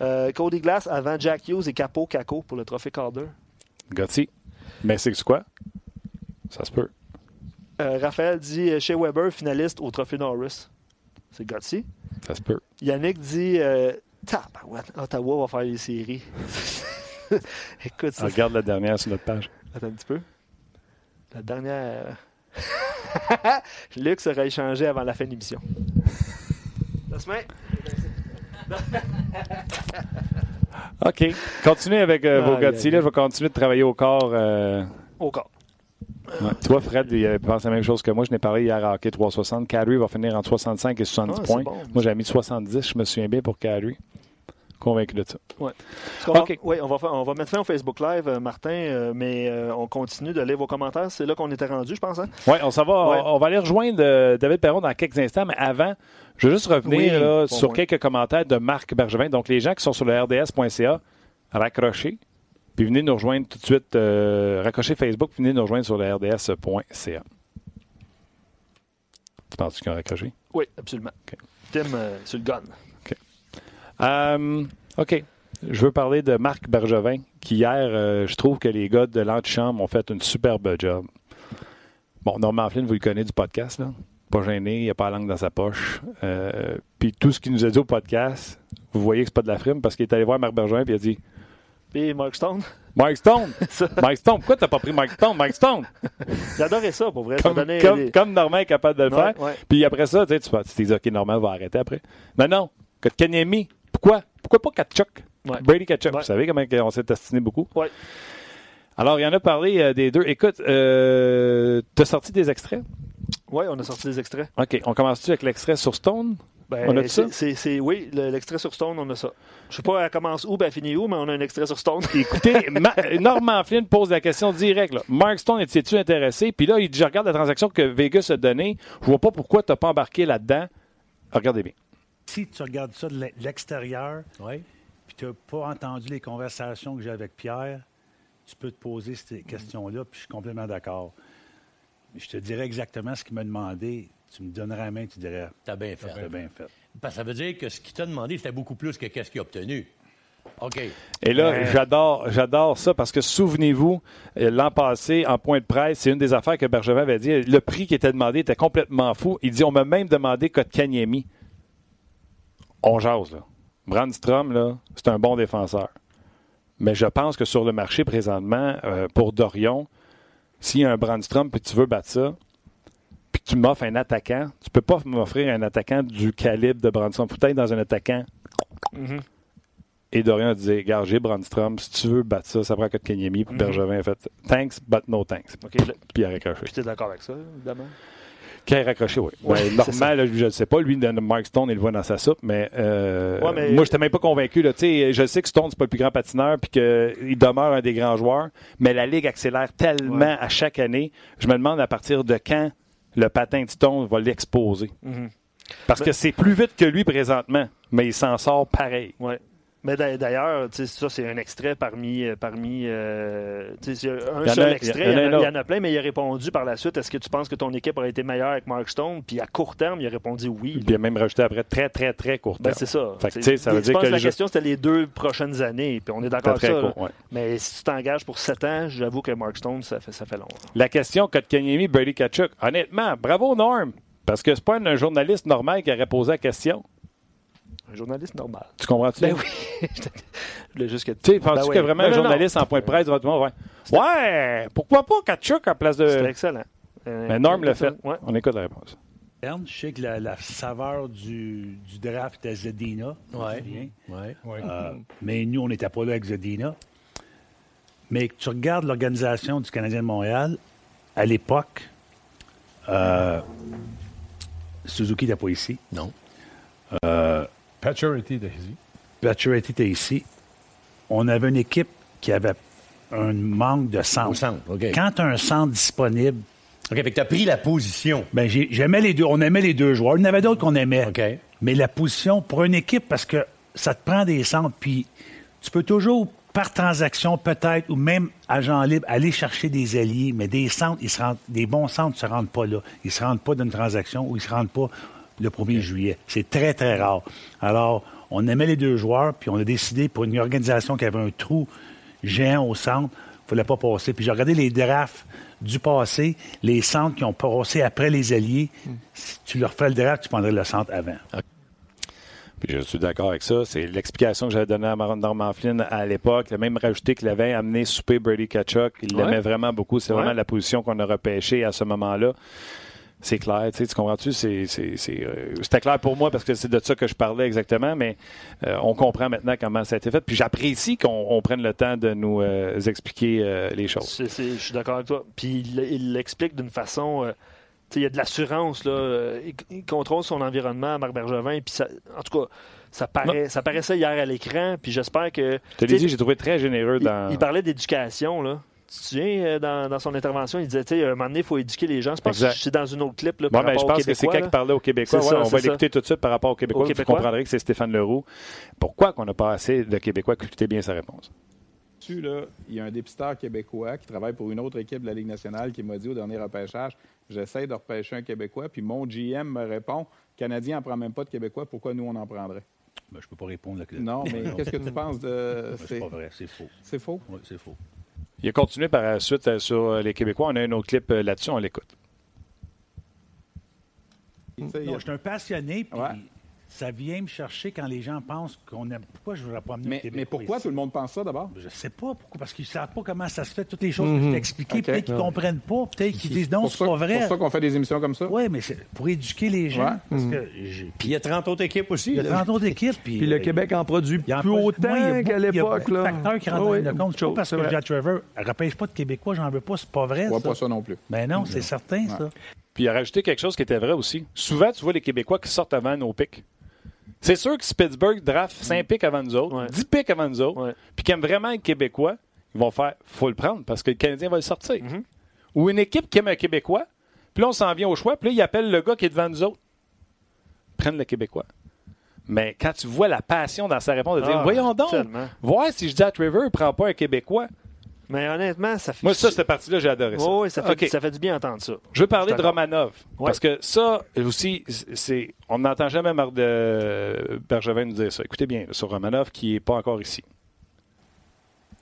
Euh, Cody Glass avant Jack Hughes et Capo Caco pour le trophée Calder. Gotti. Mais c'est quoi? Ça se peut. Euh, Raphaël dit euh, chez Weber, finaliste au trophée Norris. C'est Gotti. Ça se peut. Yannick dit euh, Ottawa va faire les séries. *laughs* Écoute ça. Regarde la dernière sur notre page. Attends un petit peu. La dernière. *laughs* Luc sera échangé avant la fin de l'émission. La semaine. *laughs* OK. Continuez avec euh, vos aïe, de Là, je vais continuer de travailler au corps. euh, Au corps. ouais. Toi, Fred, il euh, pense la même chose que moi. Je n'ai parlé hier à hockey 360. Carey va finir entre 65 et 70 Ah, points. bon. Moi, j'avais mis 70, je me souviens bien, pour Carey. Convaincu de ça. Est-ce qu'on va- OK. oui, on va, on va mettre fin au Facebook Live, euh, Martin, euh, mais euh, on continue de lire vos commentaires. C'est là qu'on était rendu, je pense. Hein? Oui, on s'en va. Ouais. On, on va aller rejoindre euh, David Perron dans quelques instants, mais avant, je veux juste revenir Oui, là, bon sur point. quelques commentaires de Marc Bergevin. Donc, les gens qui sont sur le RDS.ca, raccrochez, puis venez nous rejoindre tout de suite. euh, raccrochez Facebook, venez nous rejoindre sur le RDS.ca. Tu penses qu'ils ont raccroché? Oui, absolument. Tim, euh, sur le gun. Euh, OK. Je veux parler de Marc Bergevin, qui hier, euh, je trouve que les gars de l'antichambre ont fait une superbe job. Bon, Norman Flynn, vous le connaissez du podcast, là. Pas gêné, il n'a pas la langue dans sa poche. Euh, puis tout ce qu'il nous a dit au podcast, vous voyez que c'est pas de la frime parce qu'il est allé voir Marc Bergevin et il a dit Puis Mark Stone, Mike Stone! *laughs* Mike Stone, pourquoi t'as pas pris Mike Stone? Mike Stone! j'adorais ça, pour vrai. Comme, comme, Normand est capable de le faire. ouais. Puis après ça, tu sais, tu dit, OK, Normand va arrêter après. Mais non, Kotkaniemi, pourquoi? Pourquoi pas Kachuk? Ouais. Brady Kachuk. Ouais. Vous savez comment on s'est estiné beaucoup? Alors, il y en a parlé euh, des deux. Écoute, euh, t'as sorti des extraits? Ouais, on a sorti des extraits. OK, on commence-tu avec l'extrait sur Stone? Ben, On a ça? oui, le- l'extrait sur Stone, on a ça. Je sais pas, elle commence où, ben, elle finit où, mais on a un extrait sur Stone. *laughs* Écoutez, Ma- Norman Flynn pose la question directe. Mark Stone, es-tu intéressé? Puis là, il dit, je regarde la transaction que Vegas a donnée. Je vois pas pourquoi tu n'as pas embarqué là-dedans. Regardez bien. Si tu regardes ça de l'e- de l'extérieur, Oui. puis tu n'as pas entendu les conversations que j'ai avec Pierre, tu peux te poser ces questions-là, puis je suis complètement d'accord. Je te dirais exactement ce qu'il m'a demandé. Tu me donnerais la main, tu dirais, T'as bien fait. t'as bien fait. Parce que ça veut dire que ce qu'il t'a demandé, c'était beaucoup plus que qu'est-ce qu'il a obtenu. OK. Et là, Ouais. j'adore, j'adore ça parce que souvenez-vous, euh, l'an passé, en point de presse, c'est une des affaires que Bergevin avait dit. Le prix qui était demandé était complètement fou. Il dit on m'a même demandé Kotkaniemi. On jase, là. Brandstrom, là, c'est un bon défenseur. Mais je pense que sur le marché présentement, euh, pour Dorion, s'il y a un Brandstrom puis tu veux battre ça, puis tu m'offres un attaquant, tu peux pas m'offrir un attaquant du calibre de Brandstrom. Faut être dans un attaquant Mhm. et Dorian disait, regarde, j'ai Brandstrom, si tu veux battre ça, ça prend que de Kenyemi. Puis Mhm. Bergevin a fait, thanks, but no thanks. OK, là, Puis il a puis d'accord avec ça, évidemment? Qui a raccroché, oui. Ouais, Ben, normal, là, je ne sais pas. Lui, Mark Stone, il le voit dans sa soupe, mais, euh, Ouais, mais- moi, je n'étais même pas convaincu. Là. Tu sais, Je sais que Stone, c'est pas le plus grand patineur, puis qu'il demeure un des grands joueurs, mais la Ligue accélère tellement Ouais. à chaque année. Je me demande à partir de quand le patin de Stone va l'exposer. Mhm. Parce Ben- que c'est plus vite que lui présentement, mais il s'en sort pareil. Ouais. Mais d'a- d'ailleurs, ça, c'est un extrait parmi. euh, parmi euh, un a- seul extrait. il y en a y, y en plein, mais il a répondu par la suite est-ce que tu penses que ton équipe aurait été meilleure avec Mark Stone? Puis à court terme, il a répondu oui. Puis il a même rajouté après très, très, très court Ben, terme. c'est ça. Fait que, ça veut dire que la question, c'était les deux prochaines années. Puis on est d'accord avec ça. court, ouais. Mais si tu t'engages pour 7 ans, j'avoue que Mark Stone, ça fait, ça fait long. La question Kotkaniemi, Brady Kachuk, honnêtement, bravo Norm, parce que c'est pas un journaliste normal qui aurait posé la question. Un journaliste normal. Tu comprends-tu? Ben oui. *laughs* Je voulais juste que Tu sais, penses-tu Ben oui. que vraiment Non, un non. journaliste en point de presse va te dire, ouais, ouais, pourquoi pas Kachuk en place de. excellent. Euh, Mais Norm l'a fait. Ouais. On écoute la réponse. Je sais que la, la saveur du, du draft était Zedina. tu te Ouais. Euh, mais nous, on n'était pas là avec Zedina. Mais que tu regardes l'organisation du Canadien de Montréal, à l'époque, euh, Suzuki n'était pas ici. Non. Paturity de Hizzy. Paturity était ici. On avait une équipe qui avait un manque de centre. Au centre, OK. Quand tu as un centre disponible, OK, fait que t'as pris la position. ben j'ai- j'aimais les deux. On aimait les deux joueurs. Il y en avait d'autres qu'on aimait. OK. Mais la position pour une équipe, parce que ça te prend des centres, puis tu peux toujours, par transaction peut-être, ou même agent libre, aller chercher des alliés, mais des centres, ils se rendent, des bons centres ne se rendent pas là. Ils ne se rendent pas d'une transaction ou ils ne se rendent pas le 1er juillet. C'est très, très rare. Alors, on aimait les deux joueurs, puis on a décidé pour une organisation qui avait un trou géant au centre, il ne fallait pas passer. Puis j'ai regardé les drafts du passé, les centres qui ont passé après les alliés. Si tu leur fais le draft, tu prendrais le centre avant. Puis je suis d'accord avec ça. C'est l'explication que j'avais donnée à Mar- Norman Flynn à l'époque. Il a même rajouté qu'il avait amené souper Brady Kachuk. Il l'aimait vraiment beaucoup. C'est Ouais. vraiment la position qu'on a repêchée à ce moment-là. C'est clair. Tu, sais, tu comprends-tu? Euh, c'était clair pour moi parce que c'est de ça que je parlais exactement, mais euh, on comprend maintenant comment ça a été fait. Puis j'apprécie qu'on on prenne le temps de nous euh, expliquer euh, les choses. Je suis d'accord avec toi. Puis il l'explique d'une façon. il y a de l'assurance. là. Il, il contrôle son environnement, Marc Bergevin. Puis ça- en tout cas, ça, paraît, ça paraissait hier à l'écran. Puis j'espère que. Je te l'ai dit, j'ai trouvé très généreux il, dans. il parlait d'éducation. là. Souviens, euh, dans, dans son intervention, il disait, tu sais, à un moment donné, il faut éduquer les gens. Je pense Exact. que c'est dans une autre clip. Là, par ben, je pense que c'est quand il parlait aux Québécois. C'est Ouais, ça, on va l'écouter tout de suite par rapport aux Québécois. Aux Vous comprendrez que c'est Stéphane Leroux. Pourquoi qu'on n'a pas assez de Québécois? Écoutez bien sa réponse? Là, il y a un dépisteur québécois qui travaille pour une autre équipe de la Ligue nationale qui m'a dit au dernier repêchage j'essaie de repêcher un Québécois, puis mon GM me répond Canadien n'en prend même pas de Québécois, pourquoi nous on en prendrait Ben, je peux pas répondre. Là, Non, mais qu'est-ce que tu *laughs* penses de. Ben, C'est C'est pas vrai, c'est faux. c'est faux? Oui, c'est faux. Il a continué par la suite euh, sur euh, les Québécois. On a un autre clip euh, là-dessus, on l'écoute. Je suis un passionné, puis Ouais. Ça vient me chercher quand les gens pensent qu'on aime. Pourquoi je ne voudrais pas amener mais, Québec mais pourquoi ici? tout le monde pense ça d'abord? Je sais pas pourquoi, parce qu'ils ne savent pas comment ça se fait, toutes les choses que je t'ai expliquées. Peut-être qu'ils ne comprennent pas, peut-être qu'ils disent non, pour c'est pas pour vrai. ça qu'on fait des émissions comme ça Oui, mais c'est pour éduquer les gens. Ouais. Parce que j'ai- Puis il y a 30 autres équipes aussi. il y a là. 30 autres équipes. *laughs* Puis, Puis le euh, Québec en produit en plus autant moi, il y a beaucoup- qu'à Il y a l'époque. beaucoup de là. facteurs qui rentrent dans le compte. C'est pas parce c'est que. Jack Trevor ne repêche pas de Québécois, j'en veux pas, c'est pas vrai. Je vois ça. pas ça non plus. Ben non, c'est certain, ça. Puis il a rajouté quelque chose qui était vrai aussi. Souvent, tu vois les Québécois qui sortent avant nos pics. C'est sûr que si Pittsburgh draft 5 pics avant nous autres, Ouais. 10 pics avant nous autres, puis qui aiment vraiment être Québécois, ils vont faire faut le prendre parce que le Canadien va le sortir. Mm-hmm. Ou une équipe qui aime un Québécois, puis là, on s'en vient au choix, puis là, ils appellent le gars qui est devant nous autres. Prennent le Québécois. Mais quand tu vois la passion dans sa réponse de dire Ah, Voyons donc, tellement. voir si je dis à Trevor, il prend pas un Québécois. Mais honnêtement, ça fait. Moi, ça, cette partie-là, j'ai adoré ça. Oui, ça, fait, OK. ça fait du bien d'entendre ça. Je veux parler de Romanov. Ouais. Parce que ça aussi, c'est, on n'entend jamais Marc de Bergevin nous dire ça. Écoutez bien, sur Romanov qui n'est pas encore ici.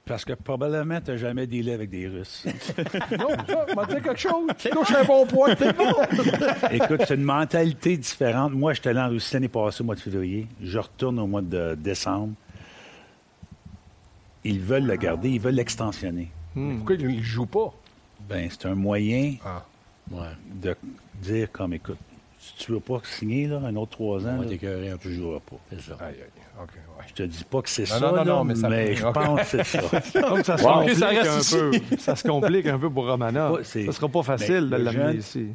Parce que probablement, tu n'as jamais dealé avec des Russes. *laughs* Non, ça, m'a dit quelque chose. *laughs* Tu touches un bon point. C'est bon. *laughs* Écoute, c'est une mentalité différente. Moi, j'étais allé en Russie l'année passée, au mois de février. Je retourne au mois de décembre. Ils veulent le garder, ils veulent l'extensionner. Pourquoi il ne joue pas? Ben, c'est un moyen Ah. Ouais. de dire comme, écoute, si tu veux pas signer là, un autre trois ans, là, tu peu. joueras pas. C'est ça. Aïe, aïe, OK, ouais. Je te dis pas que c'est Non, ça, non, non, non, mais mais, ça- je OK. pense que c'est ça. Donc, *laughs* ça se Wow. complique Ok, ça reste un ici. peu. Ça se complique un peu pour c'est- ça sera pas facile Mais de le l'amener jeune- ici.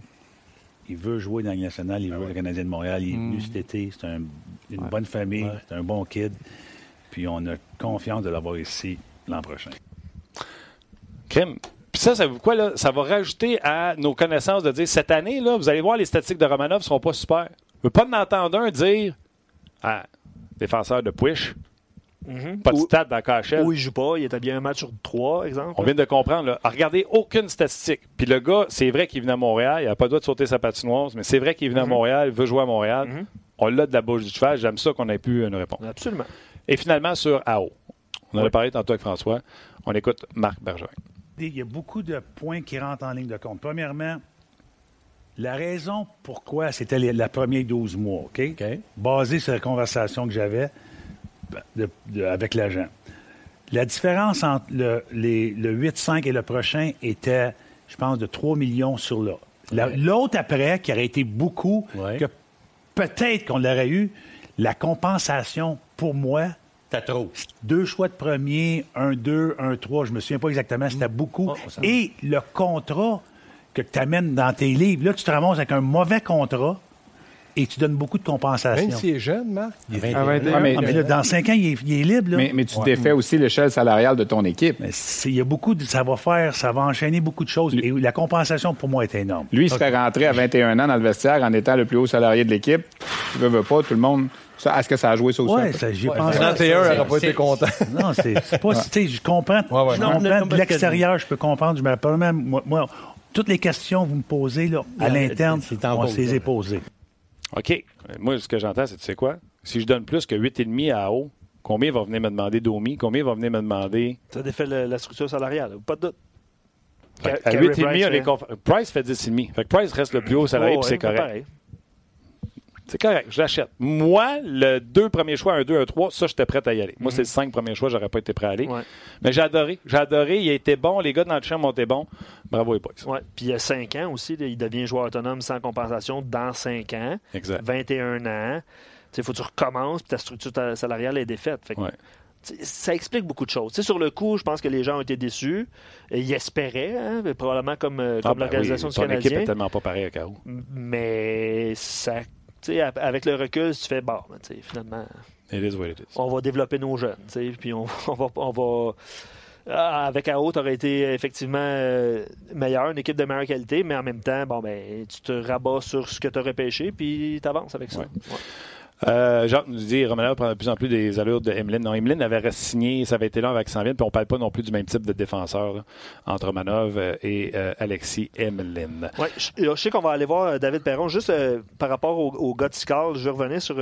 Il veut jouer dans la nationale, il veut jouer le Canadien de Montréal, il est venu cet été, c'est un- une bonne famille, c'est un bon kid. Puis on a confiance de l'avoir ici l'an prochain. Crime. Puis ça, ça, veut quoi, là? ça va rajouter à nos connaissances de dire cette année, là, vous allez voir, les statistiques de Romanov ne seront pas super. Je veux pas en entendre un dire Ah, défenseur de Push, pas de stats dans la cachette. Ou il joue pas, il était bien un match sur trois, exemple. On vient de comprendre, là. Regardez aucune statistique. Puis le gars, c'est vrai qu'il venu à Montréal. Il n'a pas le droit de sauter sa patinoise, mais c'est vrai qu'il est venu à Montréal, il veut jouer à Montréal. Mhm. On l'a de la bouche du cheval. J'aime ça qu'on ait pu une réponse. Absolument. Et finalement, sur AO. On en a Oui. parlé tantôt avec François. On écoute Marc Bergevin. Il y a beaucoup de points qui rentrent en ligne de compte. Premièrement, la raison pourquoi c'était les- la première 12 mois, OK? Basé sur la conversation que j'avais de- de- avec l'agent. La différence entre le, les- le 8-5 et le prochain était, je pense, de 3 millions sur là. La- L'autre après, qui aurait été beaucoup, Ouais. que peut-être qu'on l'aurait eu, la compensation, pour moi, T'as trop. deux choix de premier, un 2, un 3, je me souviens pas exactement, c'était beaucoup. Oh, Et le contrat que tu amènes dans tes livres, là, tu te ramasses avec un mauvais contrat et tu donnes beaucoup de compensation. Même s'il est jeune, Marc. À À 21. 21. Ouais, mais- Ah, mais là, dans 5 ans, il est, il est libre. Là. Mais, mais tu défais aussi l'échelle salariale de ton équipe. Il y a beaucoup de, ça va faire, ça va enchaîner beaucoup de choses. Et la compensation, pour moi, est énorme. Lui, il se fait rentrer à 21 ans dans le vestiaire en étant le plus haut salarié de l'équipe. Tu veux, veux pas, tout le monde. Ça, Est-ce que ça a joué ça aussi? ça, j'y pensé. 31, c'est- il n'aurait pas été c'est- content. *laughs* Non, c'est pas. tu sais, Je comprends. Ouais, ouais. je Non, comprends non, de l'extérieur, je peux comprendre. Je me rappelle même, moi, moi, toutes les questions que vous me posez là, à l'interne, on pause, se les est posées. OK. Moi, ce que j'entends, c'est, tu sais quoi? Si je donne plus que 8,5 à AO, combien va venir me demander Domi? Combien va venir me demander? Ça défait le- la structure salariale. Pas de doute. À Carey 8,5, on Price est fait- conf- Price fait 10,5. Fait que Price reste le plus haut salarié, Oh, puis c'est correct. pareil. C'est correct, je l'achète. Moi, le deux premiers choix, un 2, un 3, ça, j'étais prêt à y aller. Moi, c'est le cinq premiers choix, j'aurais pas été prêt à aller. Ouais. Mais j'ai adoré. J'ai adoré. Il a été bon. Les gars dans le champ ont été bons. Bravo, les boys. Ouais. Puis il y a 5 ans aussi, il devient joueur autonome sans compensation dans 5 ans. Exact. 21 ans. Il faut que tu recommences, puis ta structure salariale est défaite. Fait que, Ouais. tu sais, Ça explique beaucoup de choses. Sur le coup, je pense que les gens ont été déçus. Ils espéraient, hein, probablement comme, euh, Ah, comme ben l'organisation oui, du ton équipe Canadien. est tellement pas pareille à Caro. Mais ça, avec le recul, tu fais bon, ben, finalement, It is what it is. on va développer nos jeunes, puis on, *laughs* on va, on va avec AO, tu aurais été effectivement euh, meilleur, une équipe de meilleure qualité, mais en même temps, bon ben, tu te rabats sur ce que tu as repêché, puis tu avances avec ça. Ouais. Ouais. Euh, Jacques nous dit Romanov prend de plus en plus des allures de Emeline. Non, Emeline avait signé, ça avait été là avec Sanvin, puis on parle pas non plus du même type de défenseur entre Romanov euh, et euh, Alexis Emeline. Ouais, je, sais qu'on va aller voir David Perron. Juste par rapport au, au gars de Scal, je revenir sur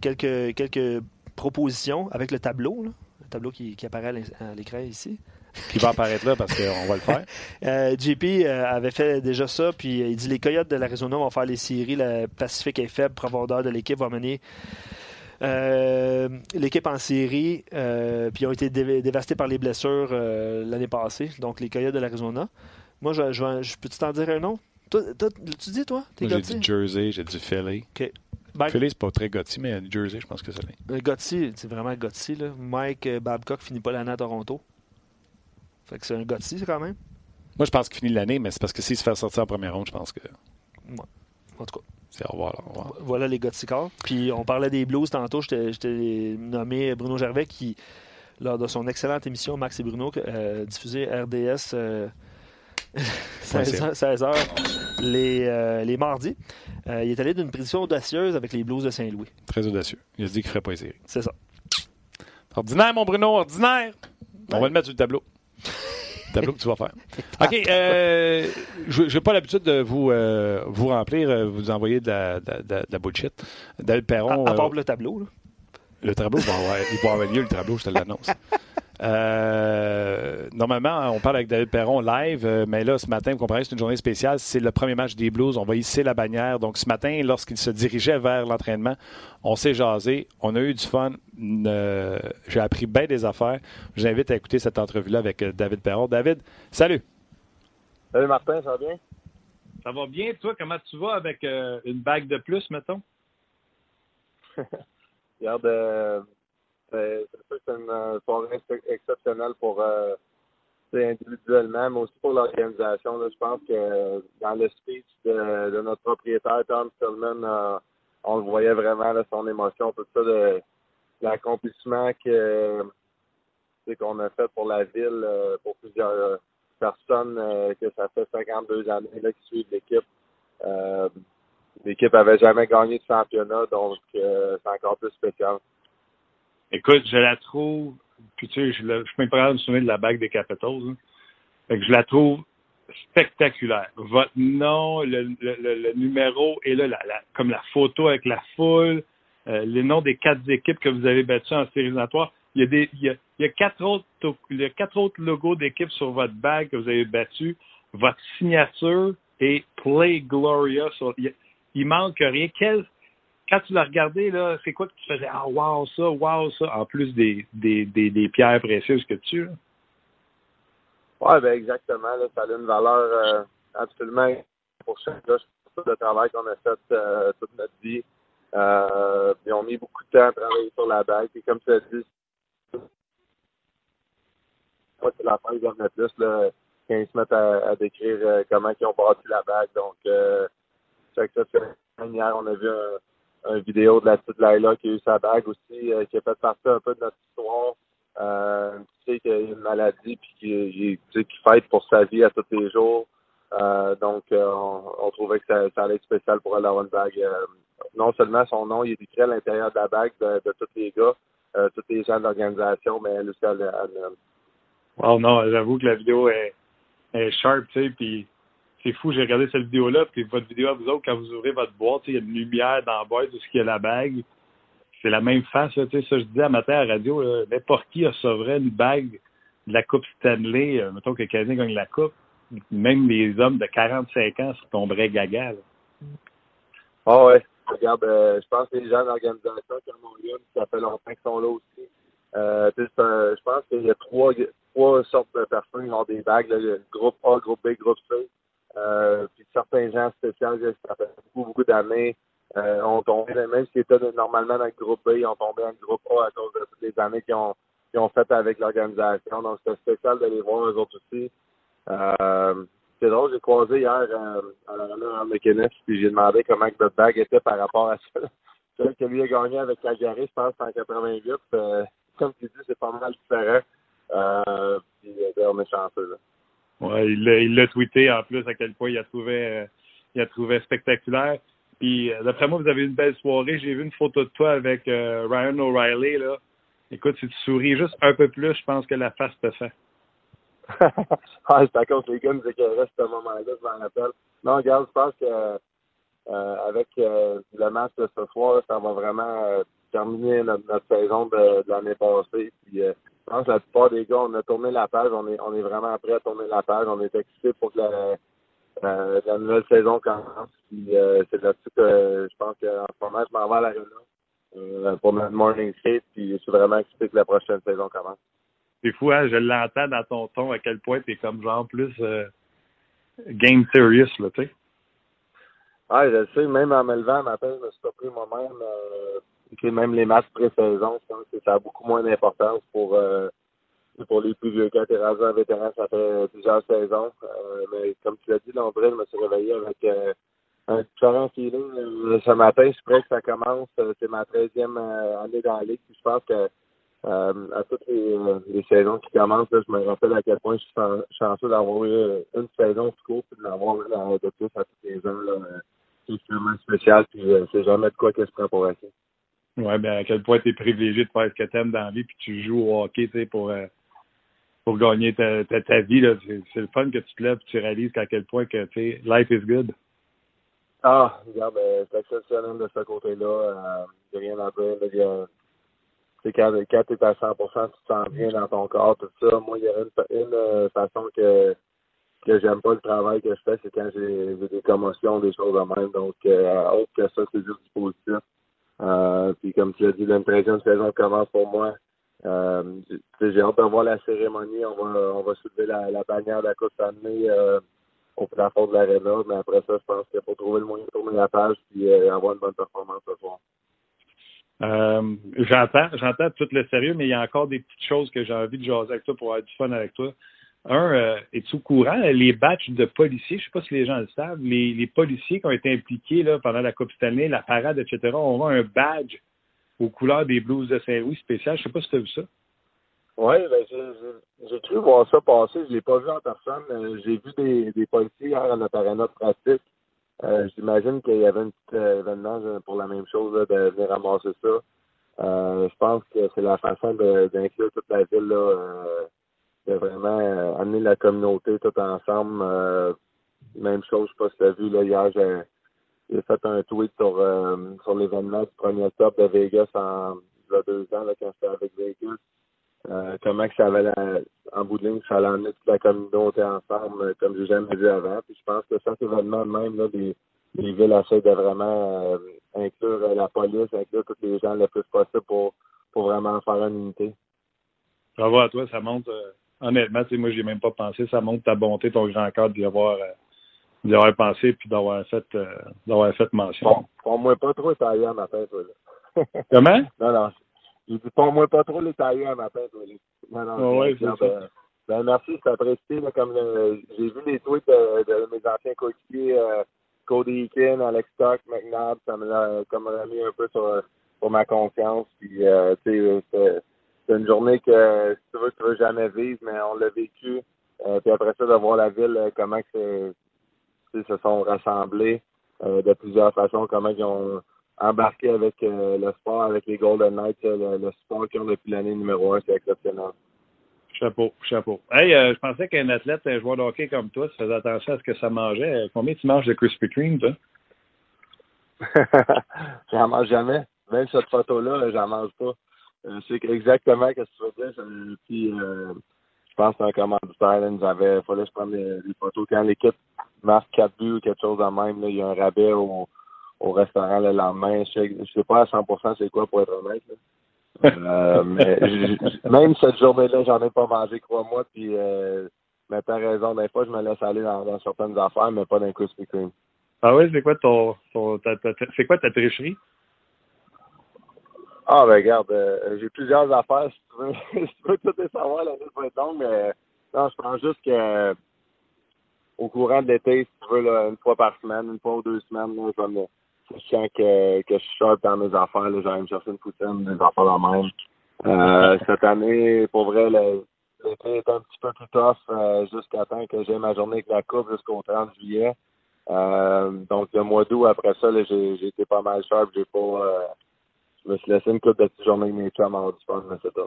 quelques, quelques propositions avec le tableau, là. le tableau qui, apparaît à l'écran ici. Qui va apparaître là parce qu'on va le faire. *laughs* Euh, JP euh, avait fait déjà ça, puis euh, il dit les Coyotes de l'Arizona vont faire les séries. Le Pacifique est faible, profondeur de l'équipe va mener euh, l'équipe en série, euh, puis ils ont été dé- dévastés par les blessures euh, l'année passée. Donc les Coyotes de l'Arizona. Moi, je, je, je peux-tu t'en dire un nom? Toi, toi, tu dis, toi? J'ai dit Jersey, j'ai dit Philly. Ben, Philly, c'est pas très Gotti, mais Jersey, je pense que c'est l'est. Gotti, c'est vraiment Gotti. Là. Mike Babcock finit pas l'année à Toronto. Fait que c'est un Gotti quand même. Moi, je pense qu'il finit l'année, mais c'est parce que s'il se fait sortir en première ronde, je pense que En tout cas, c'est au revoir. là, au revoir. voilà les Gotti corps. Puis on parlait des Blues tantôt. Je t'ai- nommé Bruno Gervais qui, lors de son excellente émission Max et Bruno, euh, diffusée RDS euh, *laughs* 16 h les, euh, les mardis, euh, il est allé d'une prédiction audacieuse avec les Blues de Saint-Louis. Très audacieux. Il a dit qu'il ferait pas les séries. C'est ça. Ordinaire, mon Bruno, ordinaire. On va le mettre sur le tableau. Le tableau que tu vas faire. OK. Euh, je n'ai pas l'habitude de vous, euh, vous remplir, euh, vous envoyer de la, de, de- de la bullshit. À, Perron. à part euh, le tableau. là. le tableau va avoir, il va avoir lieu, le tableau, je te l'annonce. Euh, normalement, on parle avec David Perron live, euh, mais là, ce matin, vous comprenez, c'est une journée spéciale. C'est le premier match des Blues. On va hisser la bannière. Donc, ce matin, lorsqu'il se dirigeait vers l'entraînement, on s'est jasé. On a eu du fun. Euh, J'ai appris bien des affaires. J'invite à écouter cette entrevue-là avec euh, David Perron. David, salut. Salut Martin, ça va bien? Ça va bien, toi? Comment tu vas avec euh, une bague de plus, mettons? *laughs* Regarde, euh, c'est sûr que c'est une euh, soirée ex- exceptionnelle pour euh, individuellement, mais aussi pour l'organisation. Je pense que dans le speech de, notre propriétaire, Tom Stillman, euh, on le voyait vraiment, là, son émotion, tout ça, de, l'accomplissement que qu'on a fait pour la ville, pour plusieurs personnes, que ça fait 52 années là, qui suivent l'équipe. L'équipe avait jamais gagné de championnat, donc c'est encore plus spécial. Écoute, je la trouve, puis tu sais, je, je suis même pas de me souvenir de la bague des Capitals. hein. Fait que je la trouve spectaculaire. Votre nom, le, le, le- le numéro et là, comme la photo avec la foule, euh, les noms des quatre équipes que vous avez battues en série éliminatoire. Il y a des, il y a, il y a quatre autres, il y a quatre autres logos d'équipes sur votre bague que vous avez battues. Votre signature et Play Gloria. Il, il manque rien. Quel, quand tu l'as regardé, là, c'est quoi que tu faisais? Ah, wow, ça, wow, ça, en plus des, des, des, des pierres précieuses que tu as. Ouais, ben exactement. Là, ça a une valeur euh, absolument pour chaque le travail qu'on a fait euh, toute notre vie. Euh, ils ont mis beaucoup de temps à travailler sur la bague. Et comme tu as dit, moi, c'est la fin qu'ils en plus là, quand ils se mettent à, décrire euh, comment ils ont bâti la bague. Donc, fait que ça, c'est hier, on a vu un, un vidéo de la petite Laila qui a eu sa bague aussi, euh, qui a fait partie un peu de notre histoire. Euh, tu sais qu'il y a une maladie puis qui, qui, tu qui fête pour sa vie à tous les jours. Euh, donc, euh, on, trouvait que ça, allait être spécial pour elle d'avoir une bague. Non seulement son nom, il est écrit à l'intérieur de la bague de, tous les gars, tous les gens de l'organisation, mais elle aussi, elle, elle, Wow, non, j'avoue que la vidéo est, est sharp, tu sais, puis c'est fou, j'ai regardé cette vidéo-là, puis votre vidéo à vous autres, quand vous ouvrez votre boîte, il y a une lumière dans la boîte ce qu'il y a la bague. C'est la même face, tu sais, ça, je disais à matin à la radio, n'importe qui recevrait une bague de la Coupe Stanley, euh, mettons que Canadien gagne la Coupe, même les hommes de 45 ans se tomberaient gaga. Ah ouais. regarde, euh, je pense que les gens d'organisation comme Montréal, ça fait longtemps qu'ils sont là aussi. Euh, je pense qu'il y a trois, trois sortes de personnes qui ont des bagues, groupe A, groupe B, groupe C. Euh, puis certains gens spéciaux, ça fait beaucoup, beaucoup d'années, euh, ont tombé, même s'ils étaient normalement dans le groupe B, ils ont tombé dans le groupe A à cause de toutes les années qu'ils ont, qu'ils ont faites avec l'organisation. Donc, c'était spécial de les voir eux autres aussi. Euh, c'est drôle, j'ai croisé hier euh, à McInnes, puis j'ai demandé comment que notre bague était par rapport à ça. *laughs* Celle que lui a gagné avec Calgary, je pense, en 88. Euh, comme tu dis, c'est pas mal différent. Euh, puis, euh, on est chanceux, là. Ouais, il l'a, tweeté en plus à quel point il a trouvé, euh, il a trouvé spectaculaire. Puis euh, d'après moi, vous avez une belle soirée. J'ai vu une photo de toi avec euh, Ryan O'Reilly là. Écoute, si tu souris juste un peu plus, je pense que la face te fait. *laughs* ah, que les gars nous à ce moment-là, je m'en rappelle. Non, regarde, je pense que euh, avec le match de ce soir, ça va vraiment terminer notre, saison de, de l'année passée. Puis, je pense que la plupart des gars, on a tourné la page, on est, on est vraiment prêt à tourner la page, on est excités pour que la, euh, la nouvelle saison commence. Puis, euh, c'est là-dessus que je pense qu'en ce moment, je m'en vais à l'arena euh, pour notre morning skate. Puis, je suis vraiment excité que la prochaine saison commence. C'est fou, hein? Je l'entends dans ton ton à quel point t'es comme genre plus euh, game serious, là, tu sais. Ah, je le sais, même en me levant un matin, je me suis surpris moi-même. Que même les matchs pré-saison, je pense que ça a beaucoup moins d'importance pour euh, pour les plus vieux. Quand t'es rendu un ça fait plusieurs saisons. Euh, mais comme tu l'as dit, Londres, je me suis réveillé avec euh, un différent feeling. Euh, ce matin, je suis prêt que ça commence. Euh, C'est ma 13e euh, année dans la Ligue. Je pense que à toutes les, saisons qui commencent, là, je me rappelle à quel point je suis chan- chanceux d'avoir eu une saison de court et de l'avoir de plus à tous les ans. C'est extrêmement spécial, puis c'est jamais de quoi que je prends pour. Ouais, ben à quel point t'es privilégié de faire ce que t'aimes dans la vie, puis tu joues au hockey, tu sais, pour euh, pour gagner ta, ta, ta vie. Là. C'est, le fun que tu te lèves, puis tu réalises qu'à quel point que tu life is good. Ah, regarde, euh, c'est exceptionnel de ce côté-là. Euh, j'ai rien à dire. là, C'est quand, quand tu es à 100% tu te sens bien dans ton corps, tout ça. Moi, il y a une, une euh, façon que que j'aime pas le travail que je fais, c'est quand j'ai j'ai des commotions, des choses de même. Donc, euh, autre que ça, c'est juste du positif. Euh, puis comme tu l'as dit, une 13e saison commence pour moi. Euh, j'ai- hâte de voir la cérémonie. On va on va soulever la, la bannière de la Coupe Stanley euh, au plafond de l'aréna. Mais après ça, je pense qu'il faut trouver le moyen de tourner la page et avoir une bonne performance ce soir. Euh, j'entends, j'entends tout le sérieux, mais il y a encore des petites choses que j'ai envie de jaser avec toi pour avoir du fun avec toi. Un, euh, es-tu au courant, les batchs de policiers, je sais pas si les gens le savent, les, les policiers qui ont été impliqués là, pendant la Coupe Stanley, la parade, etc., ont un badge aux couleurs des Blues de Saint-Louis spécial. Je sais pas si tu as vu ça. Oui, ben, j'ai- cru voir ça passer. Je l'ai pas vu en personne. J'ai vu des, des policiers hier à notre arena de pratique. Euh, J'imagine qu'il y avait un petit euh, événement euh, pour la même chose, là, de venir ramasser ça. Euh, je pense que c'est la façon d'inclure toute la ville, là, de vraiment euh, amener la communauté tout ensemble. Euh, même chose, je sais pas si tu vu, là, hier, j'ai fait un tweet sur, euh, sur l'événement du premier top de Vegas en il y a deux ans, là, quand j'étais avec Vegas. Comment que ça avait en bout de ligne, ça allait emmener toute la communauté ensemble, comme j'ai jamais vu avant. Puis je pense que ça, c'est vraiment même là, des, des villes essaient de vraiment inclure la police, inclure tous les gens le plus possible pour, pour vraiment faire une unité. Bravo à toi, ça montre, honnêtement, moi, j'ai même pas pensé, ça montre ta bonté, ton grand cœur d'y avoir, euh, avoir pensé puis d'avoir fait, euh, d'avoir fait mention. Bon, prends-moi pas trop les tailleurs à matin, toi, là. *laughs* Comment? Non, non. J'ai dit, prends-moi pas trop les tailleurs à matin, toi, là. Non, non. Ouais, bien, c'est ça. ben, ben, merci, c'est apprécié, là, comme euh, j'ai vu les tweets de, de mes anciens coéquipiers, euh, Cody Eakin, Alex Stock, McNabb, ça me l'a comme remis un peu sur, sur ma confiance. Puis, euh, tu sais, c'est- une journée que, si tu veux, tu veux jamais vivre, mais on l'a vécu. Euh, puis après ça, de voir la ville, euh, comment que se sont rassemblés euh, de plusieurs façons, comment ils ont embarqué avec euh, le sport, avec les Golden Knights, le, le sport qu'ils ont depuis l'année numéro un, c'est exceptionnel. Chapeau, chapeau. Hey, je pensais qu'un athlète, un joueur de hockey comme toi, tu faisais attention à ce que ça mangeait. Combien tu manges de Krispy Kreme, toi? *laughs* j'en mange jamais. Même cette photo-là, j'en mange pas. Euh, c'est exactement ce que tu veux dire. Euh, Puis, euh, je pense qu'un commanditaire là, nous avait, fallait que je prenne des photos. Quand l'équipe marque 4 buts ou quelque chose de même, là, il y a un rabais au, au restaurant le lendemain. Je sais, je sais pas à 100% c'est quoi pour être honnête. là. Euh, *laughs* mais même cette journée-là, j'en ai pas mangé, crois-moi. Puis, euh, mais t'as raison, des fois, je me laisse aller dans, dans certaines affaires, mais pas d'un Krispy Kreme. Ah ouais, c'est quoi ton, ton ta- ta- ta- c'est quoi ta tricherie? Ah, ben regarde, euh, j'ai plusieurs affaires. Si tu veux, *laughs* si tu veux tout les savoir, la liste va être longue, mais non, je pense juste que euh, au courant de l'été, si tu veux, là, une fois par semaine, une fois ou deux semaines, là, je vais me- je que, que je suis sharp dans mes affaires. Là, j'allais me chercher une poutine, des affaires de même. Euh, cette année, pour vrai, l'été est un petit peu plus tough euh, jusqu'à temps que j'ai ma journée avec la coupe jusqu'au 30 juillet. Euh, donc, le mois d'août, après ça, j'ai, été pas mal sharp. J'ai pas... euh, je me suis laissé une coupe de journées avec mes chums avoir du fun, mais c'est ça.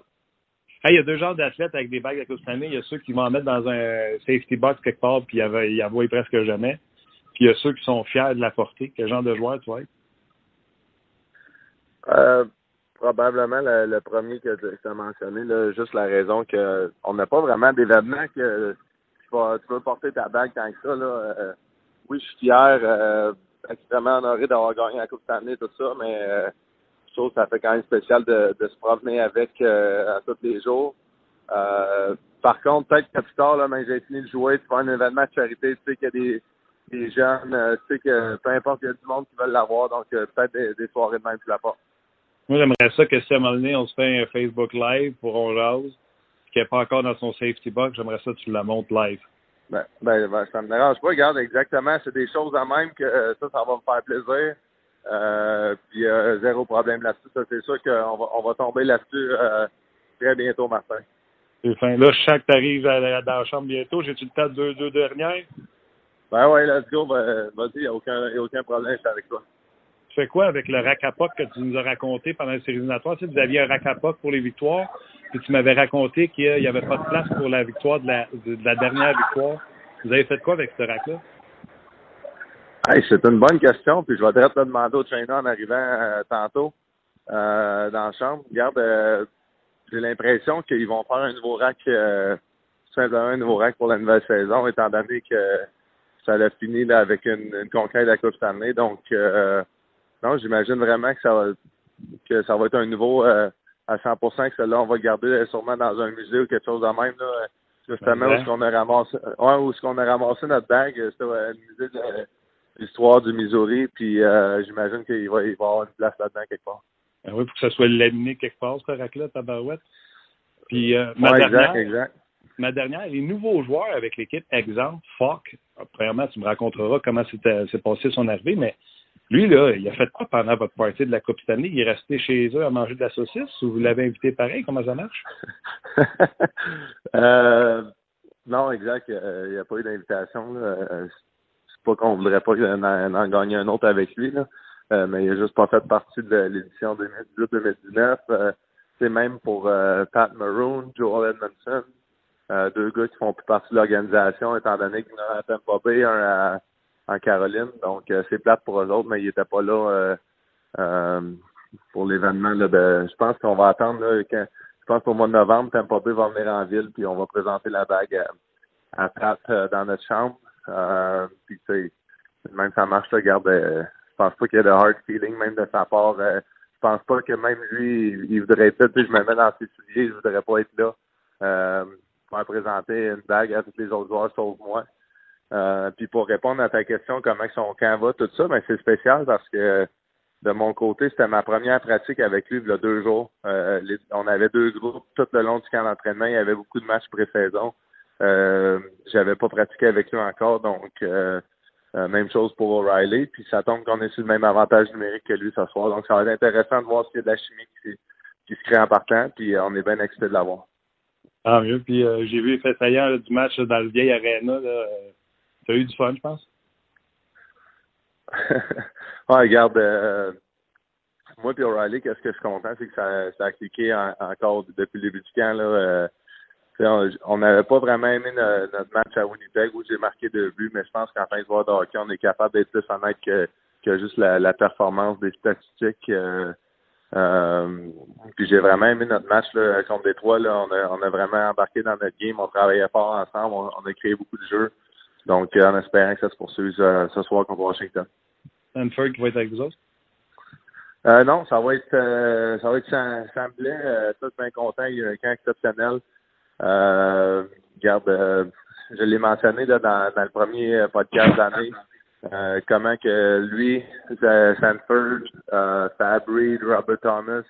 Hey, il y a deux genres d'athlètes avec des bagues de la Coupe Stanley. Il y a ceux qui vont en mettre dans un safety box quelque part puis ils y voient presque jamais. Puis il y a ceux qui sont fiers de la porter. Quel genre de joueur tu vois? Euh, probablement le, le premier que tu as mentionné, là, juste la raison que on n'a pas vraiment d'événement que tu, vas, tu veux porter ta bague tant que ça. Là. Euh, oui, je suis fier, euh, extrêmement honoré d'avoir gagné la Coupe Stanley, tout ça, mais ça fait quand même spécial de, de se promener avec euh, à tous les jours. Euh, par contre, peut-être que plus tard, là, quand j'ai fini de jouer, tu vas à un événement de charité, tu sais qu'il y a des, des jeunes, euh, tu sais que peu importe, il y a du monde qui veulent l'avoir, donc peut-être des, des soirées de même tu la portes. Moi, j'aimerais ça que si à un moment donné, on se fait un Facebook Live pour On Jase, qui n'est pas encore dans son safety box, j'aimerais ça que tu la montes live. Ben, ben, ben, ça me dérange pas. Regarde, exactement, c'est des choses en même que euh, ça, ça va me faire plaisir. Euh, puis euh, zéro problème là-dessus. Ça, c'est sûr qu'on va, on va tomber là-dessus euh, très bientôt, Martin. C'est fin. Là, je sens que tu arrives dans la chambre bientôt. J'ai-tu le temps de deux, deux dernières? Ben ouais, let's go. Ben, vas-y, il n'y a, aucun- y a aucun problème, je suis avec toi. Tu fais quoi avec le rack à que tu nous as raconté pendant les séries éliminatoires? Tu sais, vous aviez un rack à puck pour les victoires, puis tu m'avais raconté qu'il n'y avait pas de place pour la victoire de la, de, de la dernière victoire. Vous avez fait quoi avec ce rack-là? Hey, c'est une bonne question, puis je vais te demander au trainer en arrivant euh, tantôt euh, dans la chambre. Regarde, euh, j'ai l'impression qu'ils vont faire un nouveau rack, euh, tout simplement un nouveau rack pour la nouvelle saison, étant donné que ça a fini là, avec une, une conquête de la Coupe Stanley. Donc, euh, non, j'imagine vraiment que ça va que ça va être un nouveau euh, à 100%, que celui-là, on va le garder euh, sûrement dans un musée ou quelque chose de même. Là, justement, où est-ce qu'on a ramassé, ouais, où est-ce qu'on a ramassé notre bague, c'était euh, le musée de l'histoire du Missouri, puis euh, j'imagine qu'il va, il va y avoir une place là-dedans quelque part. Ben oui, pour que ça soit laminé quelque part, ce rack-là, tabarouette. Puis, euh, ma, Ouais, dernière, exact, exact. ma dernière, les nouveaux joueurs avec l'équipe, exemple, Falk. Premièrement, tu me raconteras comment s'est passé son arrivée, mais lui, là, il a fait quoi pendant votre partie de la Coupe Stanley? Il est resté chez eux à manger de la saucisse ou vous l'avez invité pareil? Comment ça marche? *laughs* euh, non, exact. euh, Il n'y a pas eu d'invitation. Pas qu'on voudrait pas en, en gagner un autre avec lui, là. Euh, mais il a juste pas fait partie de l'édition 2018-2019. Euh, c'est même pour euh, Pat Maroon, Joel Edmondson, euh, deux gars qui font plus partie de l'organisation, étant donné qu'il y en a à Tampa Bay, un à, en Caroline. Donc, euh, c'est plate pour eux autres, mais ils n'étaient pas là euh, pour l'événement. de Je pense qu'on va attendre là, quand, je pense qu'au mois de novembre, Tampa Bay va venir en ville, puis on va présenter la bague à, à Pat dans notre chambre. Euh, puis tu sais, même ça marche, regarde, euh, je pense pas qu'il y ait de hard feeling, même de sa part. Euh, je pense pas que même lui, il, il voudrait être là. Je me mets dans ses souliers, je voudrais pas être là. Euh, pour présenter une bague à tous les autres joueurs sauf moi. Euh, puis pour répondre à ta question, comment son camp va, tout ça, ben c'est spécial parce que de mon côté, c'était ma première pratique avec lui il y a deux jours. On avait deux groupes tout le long du camp d'entraînement. Il y avait beaucoup de matchs pré-saison. Euh, J'avais pas pratiqué avec lui encore, donc euh, euh, même chose pour O'Reilly. Puis ça tombe qu'on est sur le même avantage numérique que lui ce soir. Donc ça va être intéressant de voir s'il y a de la chimie qui, qui se crée en partant. Puis euh, on est bien excités de l'avoir. Ah, mieux. Puis euh, j'ai vu fait saillant là, du match là, dans le vieil arena. T'as eu du fun, je pense? *laughs* ouais, regarde, euh, moi et O'Reilly, qu'est-ce que je suis content, c'est que ça, ça a cliqué en- encore depuis le début du camp. Là, euh, tu on- n'avait pas vraiment aimé no- notre match à Winnipeg où j'ai marqué deux buts, mais je pense qu'en fin de voir de hockey, on est capable d'être plus honnête que, que juste la, la performance des statistiques. euh, euh, puis j'ai vraiment aimé notre match là, contre Détroit. Là, on, a, on a vraiment embarqué dans notre game, on travaillait fort ensemble, on, on a créé beaucoup de jeux. Donc, euh, en espérant que ça se poursuive ce soir contre Washington. Stanford qui va être avec vous autres? Euh, non, ça va être euh, ça va être Sam Blais. Euh, tout bien content. Il y a un camp exceptionnel. Euh, regarde, euh, je l'ai mentionné là, dans, dans le premier podcast d'année. Euh, comment que lui, euh, Sanford, euh, Fabry, Robert Thomas,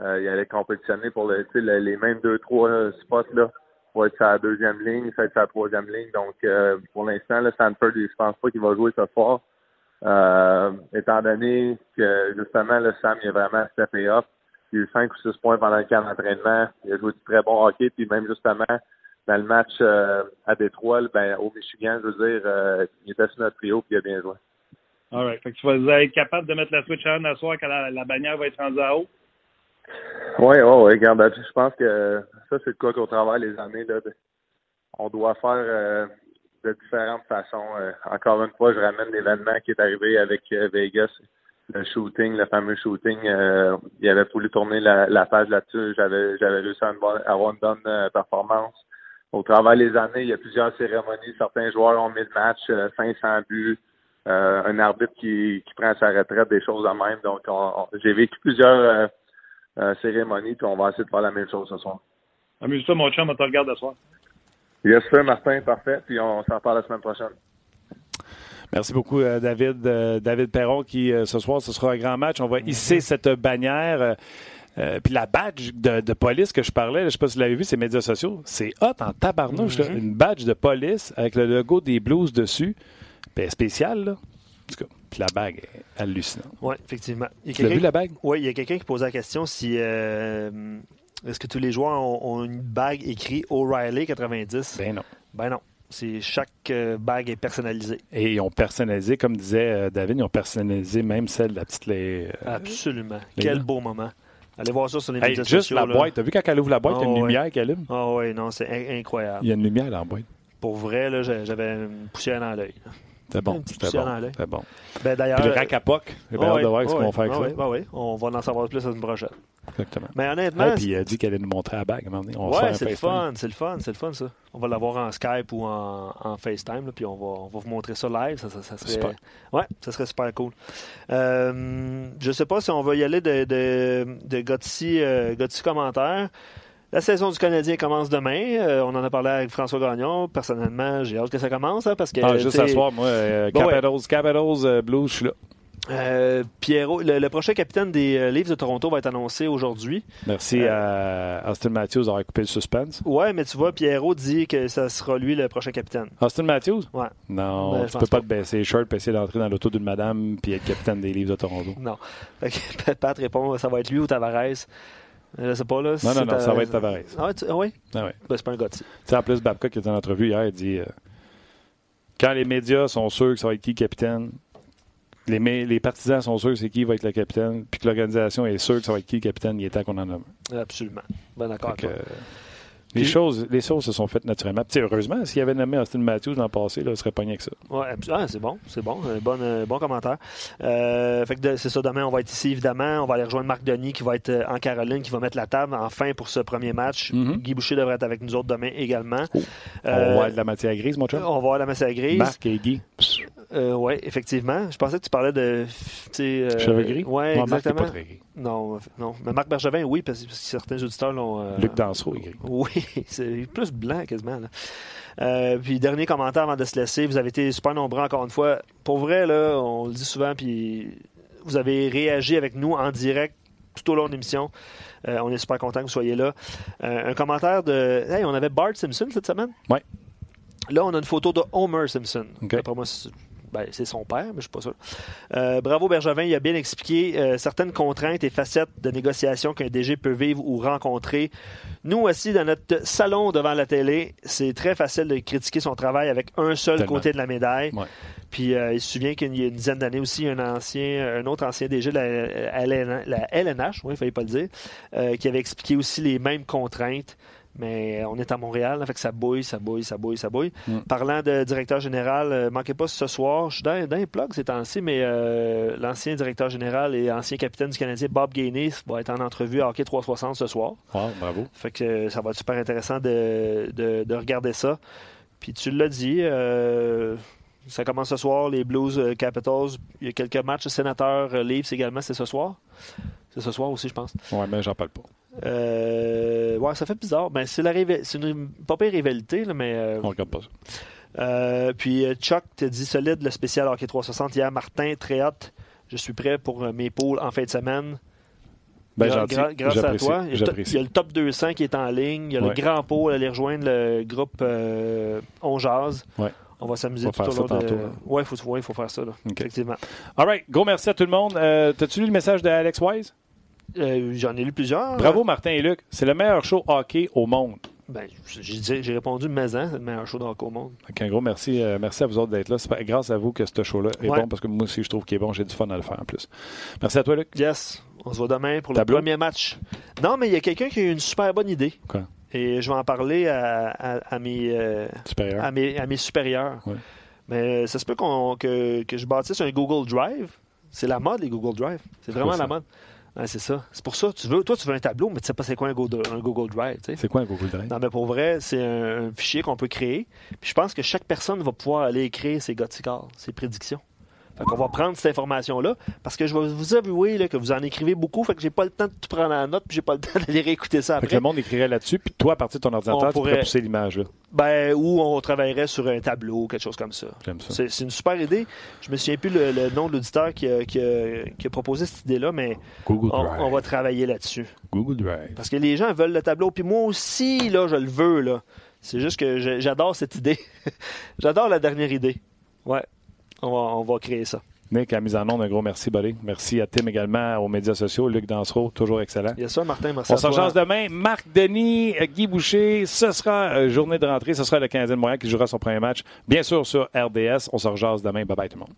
euh, il allait compétitionner pour le, le- les mêmes deux, trois euh, spots là. Pour être sa deuxième ligne, ça va être sa troisième ligne. Donc euh, pour l'instant, là, Sanford, je pense pas qu'il va jouer ce soir. Euh, étant donné que justement le Sam il a vraiment steppé up. Il a eu 5 ou 6 points pendant le camp d'entraînement. Il a joué du très bon hockey. Puis même justement, dans le match euh, à Détroit, ben, au Michigan, je veux dire, euh, il était sur notre trio puis il a bien joué. All right. Fait que tu vas être capable de mettre la switch à soir quand la, la bannière va être rendue à haut? Oui, oui, oui. Regarde, je pense que ça, c'est de quoi qu'au travers les années, là, on doit faire euh, de différentes façons. Euh, encore une fois, je ramène l'événement qui est arrivé avec Vegas, le shooting, le fameux shooting. Euh, il avait voulu tourner la, la page là-dessus. J'avais j'avais réussi à une bonne- à avoir une bonne euh, performance. Au travers les années, il y a plusieurs cérémonies. Certains joueurs ont mis le match, euh, 500 buts. Euh, un arbitre qui, qui prend sa retraite, des choses de même. Donc, on- on- j'ai vécu plusieurs euh, cérémonies, puis on va essayer de faire la même chose ce soir. Amuse-toi, mon chum, on te regarde ce soir. Yes, sir, Martin, parfait. Puis on s'en parle la semaine prochaine. Merci beaucoup, euh, David. Euh, David Perron, qui euh, ce soir, ce sera un grand match. On va hisser cette bannière. euh, puis la badge de, de police que je parlais, je ne sais pas si vous l'avez vu, ces médias sociaux, c'est hot en tabarnouche. là. Une badge de police avec le logo des Blues dessus. Puis spécial, là. En tout cas, puis la bague est hallucinante. Oui, effectivement. Il y a Tu vu, la bague? Oui, il y a quelqu'un qui posait la question si euh, est-ce que tous les joueurs ont, ont une bague écrite O'Reilly 90 Ben non. Ben non. C'est chaque euh, bague est personnalisée. Et ils ont personnalisé, comme disait euh, David, ils ont personnalisé même celle de la petite. les- euh, Absolument. les Quel beau moment. Allez voir ça sur les Hey, médias juste sociaux. la là. boîte. T'as vu quand elle ouvre la boîte, il y a une Ah, ouais. lumière qui allume? Ah oui, non, c'est in- incroyable. Il y a une lumière dans la boîte. Pour vrai, là, j'a- j'avais une poussière dans l'œil. C'était bon. Poussière bon. dans l'œil. C'était bon. Ben, d'ailleurs, Puis le rack à POC, j'ai Ah hâte de voir ce ah qu'ils vont oui, faire avec ça. oui, oui. On va en savoir plus la semaine prochaine. Exactement. Mais honnêtement, puis il a dit qu'elle allait nous montrer la bague. On ouais, c'est le fun, c'est le fun, c'est le fun ça. On va l'avoir en Skype ou en, en FaceTime, là, puis on va, on va vous montrer ça live. Ça, ça, ça serait, Super. ouais, ça serait super cool. Euh, je sais pas si on va y aller de, de, de Gotti, euh, Gotti commentaire. La saison du Canadien commence demain. Euh, on en a parlé avec François Gagnon. Personnellement, j'ai hâte que ça commence hein, parce que Ah, juste à soir, moi, euh, Bon, ouais. Capitals, Capitals, euh, Blues, je suis là. Euh, Pierrot, le, le prochain capitaine des euh, Leafs de Toronto va être annoncé aujourd'hui. Merci Euh, à Austin Matthews d'avoir coupé le suspense. Ouais, mais tu vois, Pierrot dit que ça sera lui le prochain capitaine. Austin Matthews? Ouais. Non, Ben, tu peux pas, pas. te baisser les shirts et essayer d'entrer dans l'auto d'une madame puis être capitaine des livres de Toronto. Non. Que *laughs* Pat répond ça va être lui ou Tavares. Euh, Je sais pas, là. si Non, non, non, ça va être Tavares. Ah, ouais, ah oui? Ah ouais. Ben, c'est pas un gars Tu sais, en plus, Babcock qui était en entrevue hier, il dit quand les médias sont sûrs que ça va être qui capitaine, les, partisans sont sûrs que c'est qui va être le capitaine, puis que l'organisation est sûre que ça va être qui le capitaine, il est temps qu'on en nomme. Absolument. Ben, d'accord. Euh, les, choses, les choses se sont faites naturellement. Puis, heureusement, s'il avait nommé Austin Matthews l'an passé, là, il serait pogné avec ça. Ouais, abs- ah, c'est bon, c'est bon, un bon, bon commentaire. Euh, fait que de- c'est ça, demain on va être ici évidemment, on va aller rejoindre Marc Denis qui va être euh, en Caroline, qui va mettre la table enfin pour ce premier match. Mhm. Guy Boucher devrait être avec nous autres demain également. On va avoir de la matière grise, mon chum. on va voir la messe à grise. Marc et Guy. Euh, oui, effectivement. Je pensais que tu parlais de. tu sais, euh, Cheveux gris? Ouais, Non, Marc exactement. pas très gris. Non, euh, non. Mais Marc Bergevin, oui, parce que certains auditeurs l'ont. euh, Luc Dansereau est gris. *laughs* Oui, c'est plus blanc quasiment. là. Puis dernier commentaire avant de se laisser, vous avez été super nombreux encore une fois. Pour vrai, là, on le dit souvent, puis vous avez réagi avec nous en direct tout au long de l'émission. On est super content que vous soyez là. Un commentaire de. Hey, on avait Bart Simpson cette semaine? Oui. Là, on a une photo de Homer Simpson. OK. D'après moi, ben, c'est son père, mais je suis pas sûr. Euh, bravo Bergevin, il a bien expliqué euh, certaines contraintes et facettes de négociation qu'un DG peut vivre ou rencontrer. Nous aussi, dans notre salon devant la télé, c'est très facile de critiquer son travail avec un seul Tellement. côté de la médaille. Ouais. Puis euh, il se souvient qu'il y a une dizaine d'années aussi, un ancien, un autre ancien DG de la, la LNH, oui, il fallait pas le dire, qui avait expliqué aussi les mêmes contraintes. Mais on est à Montréal, là, fait que ça bouille, ça bouille, ça bouille, ça bouille. Mm. Parlant de directeur général, euh, manquez pas ce soir, je suis dans, dans les plugs ces temps-ci, mais euh, l'ancien directeur général et ancien capitaine du Canadien, Bob Gainey, va être en entrevue à Hockey 360 ce soir. Wow, bravo. Fait que euh, ça va être super intéressant de, de- de regarder ça. Puis tu l'as dit, euh, Ça commence ce soir, les Blues Capitals. Il y a quelques matchs. Sénateurs Leafs également, c'est ce soir. C'est ce soir aussi, je pense. Ouais, mais j'en parle pas. Euh, ouais, ça fait bizarre. Ben, c'est, une pas pire rivalité, là, mais. euh, On regarde pas ça. euh, puis Chuck te dit solide le spécial Hockey 360 hier. Martin, très hâte. Je suis prêt pour mes poules en fin de semaine. Ben, Gra- gentil. gra- grâce à toi. Il y, a il y a le top 200 qui est en ligne. Il y a Ouais. le grand pôle. Aller rejoindre le groupe On Jazz. Ouais. On va s'amuser tout au long de... hein. Ouais, il faut, ouais, faut faire ça. Là. Effectivement. All right. Gros merci à tout le monde. Euh, T'as-tu lu le message d'Alex Wise? Euh, J'en ai lu plusieurs. Bravo, Martin et Luc. C'est le meilleur show hockey au monde. Ben, j'ai répondu mais hein, c'est le meilleur show d'hockey au monde. Un gros merci. euh, merci à vous autres d'être là. C'est grâce à vous que ce show-là est Ouais. bon parce que moi aussi, je trouve qu'il est bon. J'ai du fun à le faire en plus. Merci à toi, Luc. Yes. On se voit demain pour Tableau? le premier match. Non, mais il y a quelqu'un qui a eu une super bonne idée. Quoi? Et je vais en parler à, à- à mes, euh, à, mes, à mes supérieurs. Ouais. Mais ça se peut qu'on- que, que je bâtisse un Google Drive. C'est la mode, les Google Drive. C'est vraiment la mode. Ouais, c'est ça. C'est pour ça. Tu veux, toi, tu veux un tableau, mais tu sais pas c'est quoi un Google, un Google Drive. tu sais. C'est quoi un Google Drive? Non, mais pour vrai, c'est un, un fichier qu'on peut créer. Puis je pense que chaque personne va pouvoir aller écrire ses cigare, ses prédictions. Fait qu'on va prendre cette information-là, parce que je vais vous avouer là, que vous en écrivez beaucoup, fait que j'ai pas le temps de tout prendre en note, puis j'ai pas le *laughs* temps d'aller réécouter ça Fait que après. le monde écrirait là-dessus, puis toi, à partir de ton ordinateur, On tu pourrais pousser l'image. Ben, ou on travaillerait sur un tableau, quelque chose comme ça. Ça. C'est une super idée. Je me souviens plus le, le nom de l'auditeur qui a, qui a- qui a proposé cette idée-là, mais on, on va travailler là-dessus. Google Drive. Parce que les gens veulent le tableau, puis moi aussi, là, je le veux, là. C'est juste que j'adore cette idée. *laughs* j'adore la dernière idée. Ouais, on va, on va créer ça. Nick, à mise en onde, un gros merci, buddy. Merci à Tim également, aux médias sociaux. Luc Dansereau, toujours excellent. A ça, Martin, merci On toi. change demain. Marc Denis, euh, Guy Boucher, ce sera euh, journée de rentrée. Ce sera le Canadien de Montréal qui jouera son premier match, bien sûr, sur RDS. On se rejase demain. Bye bye tout le monde.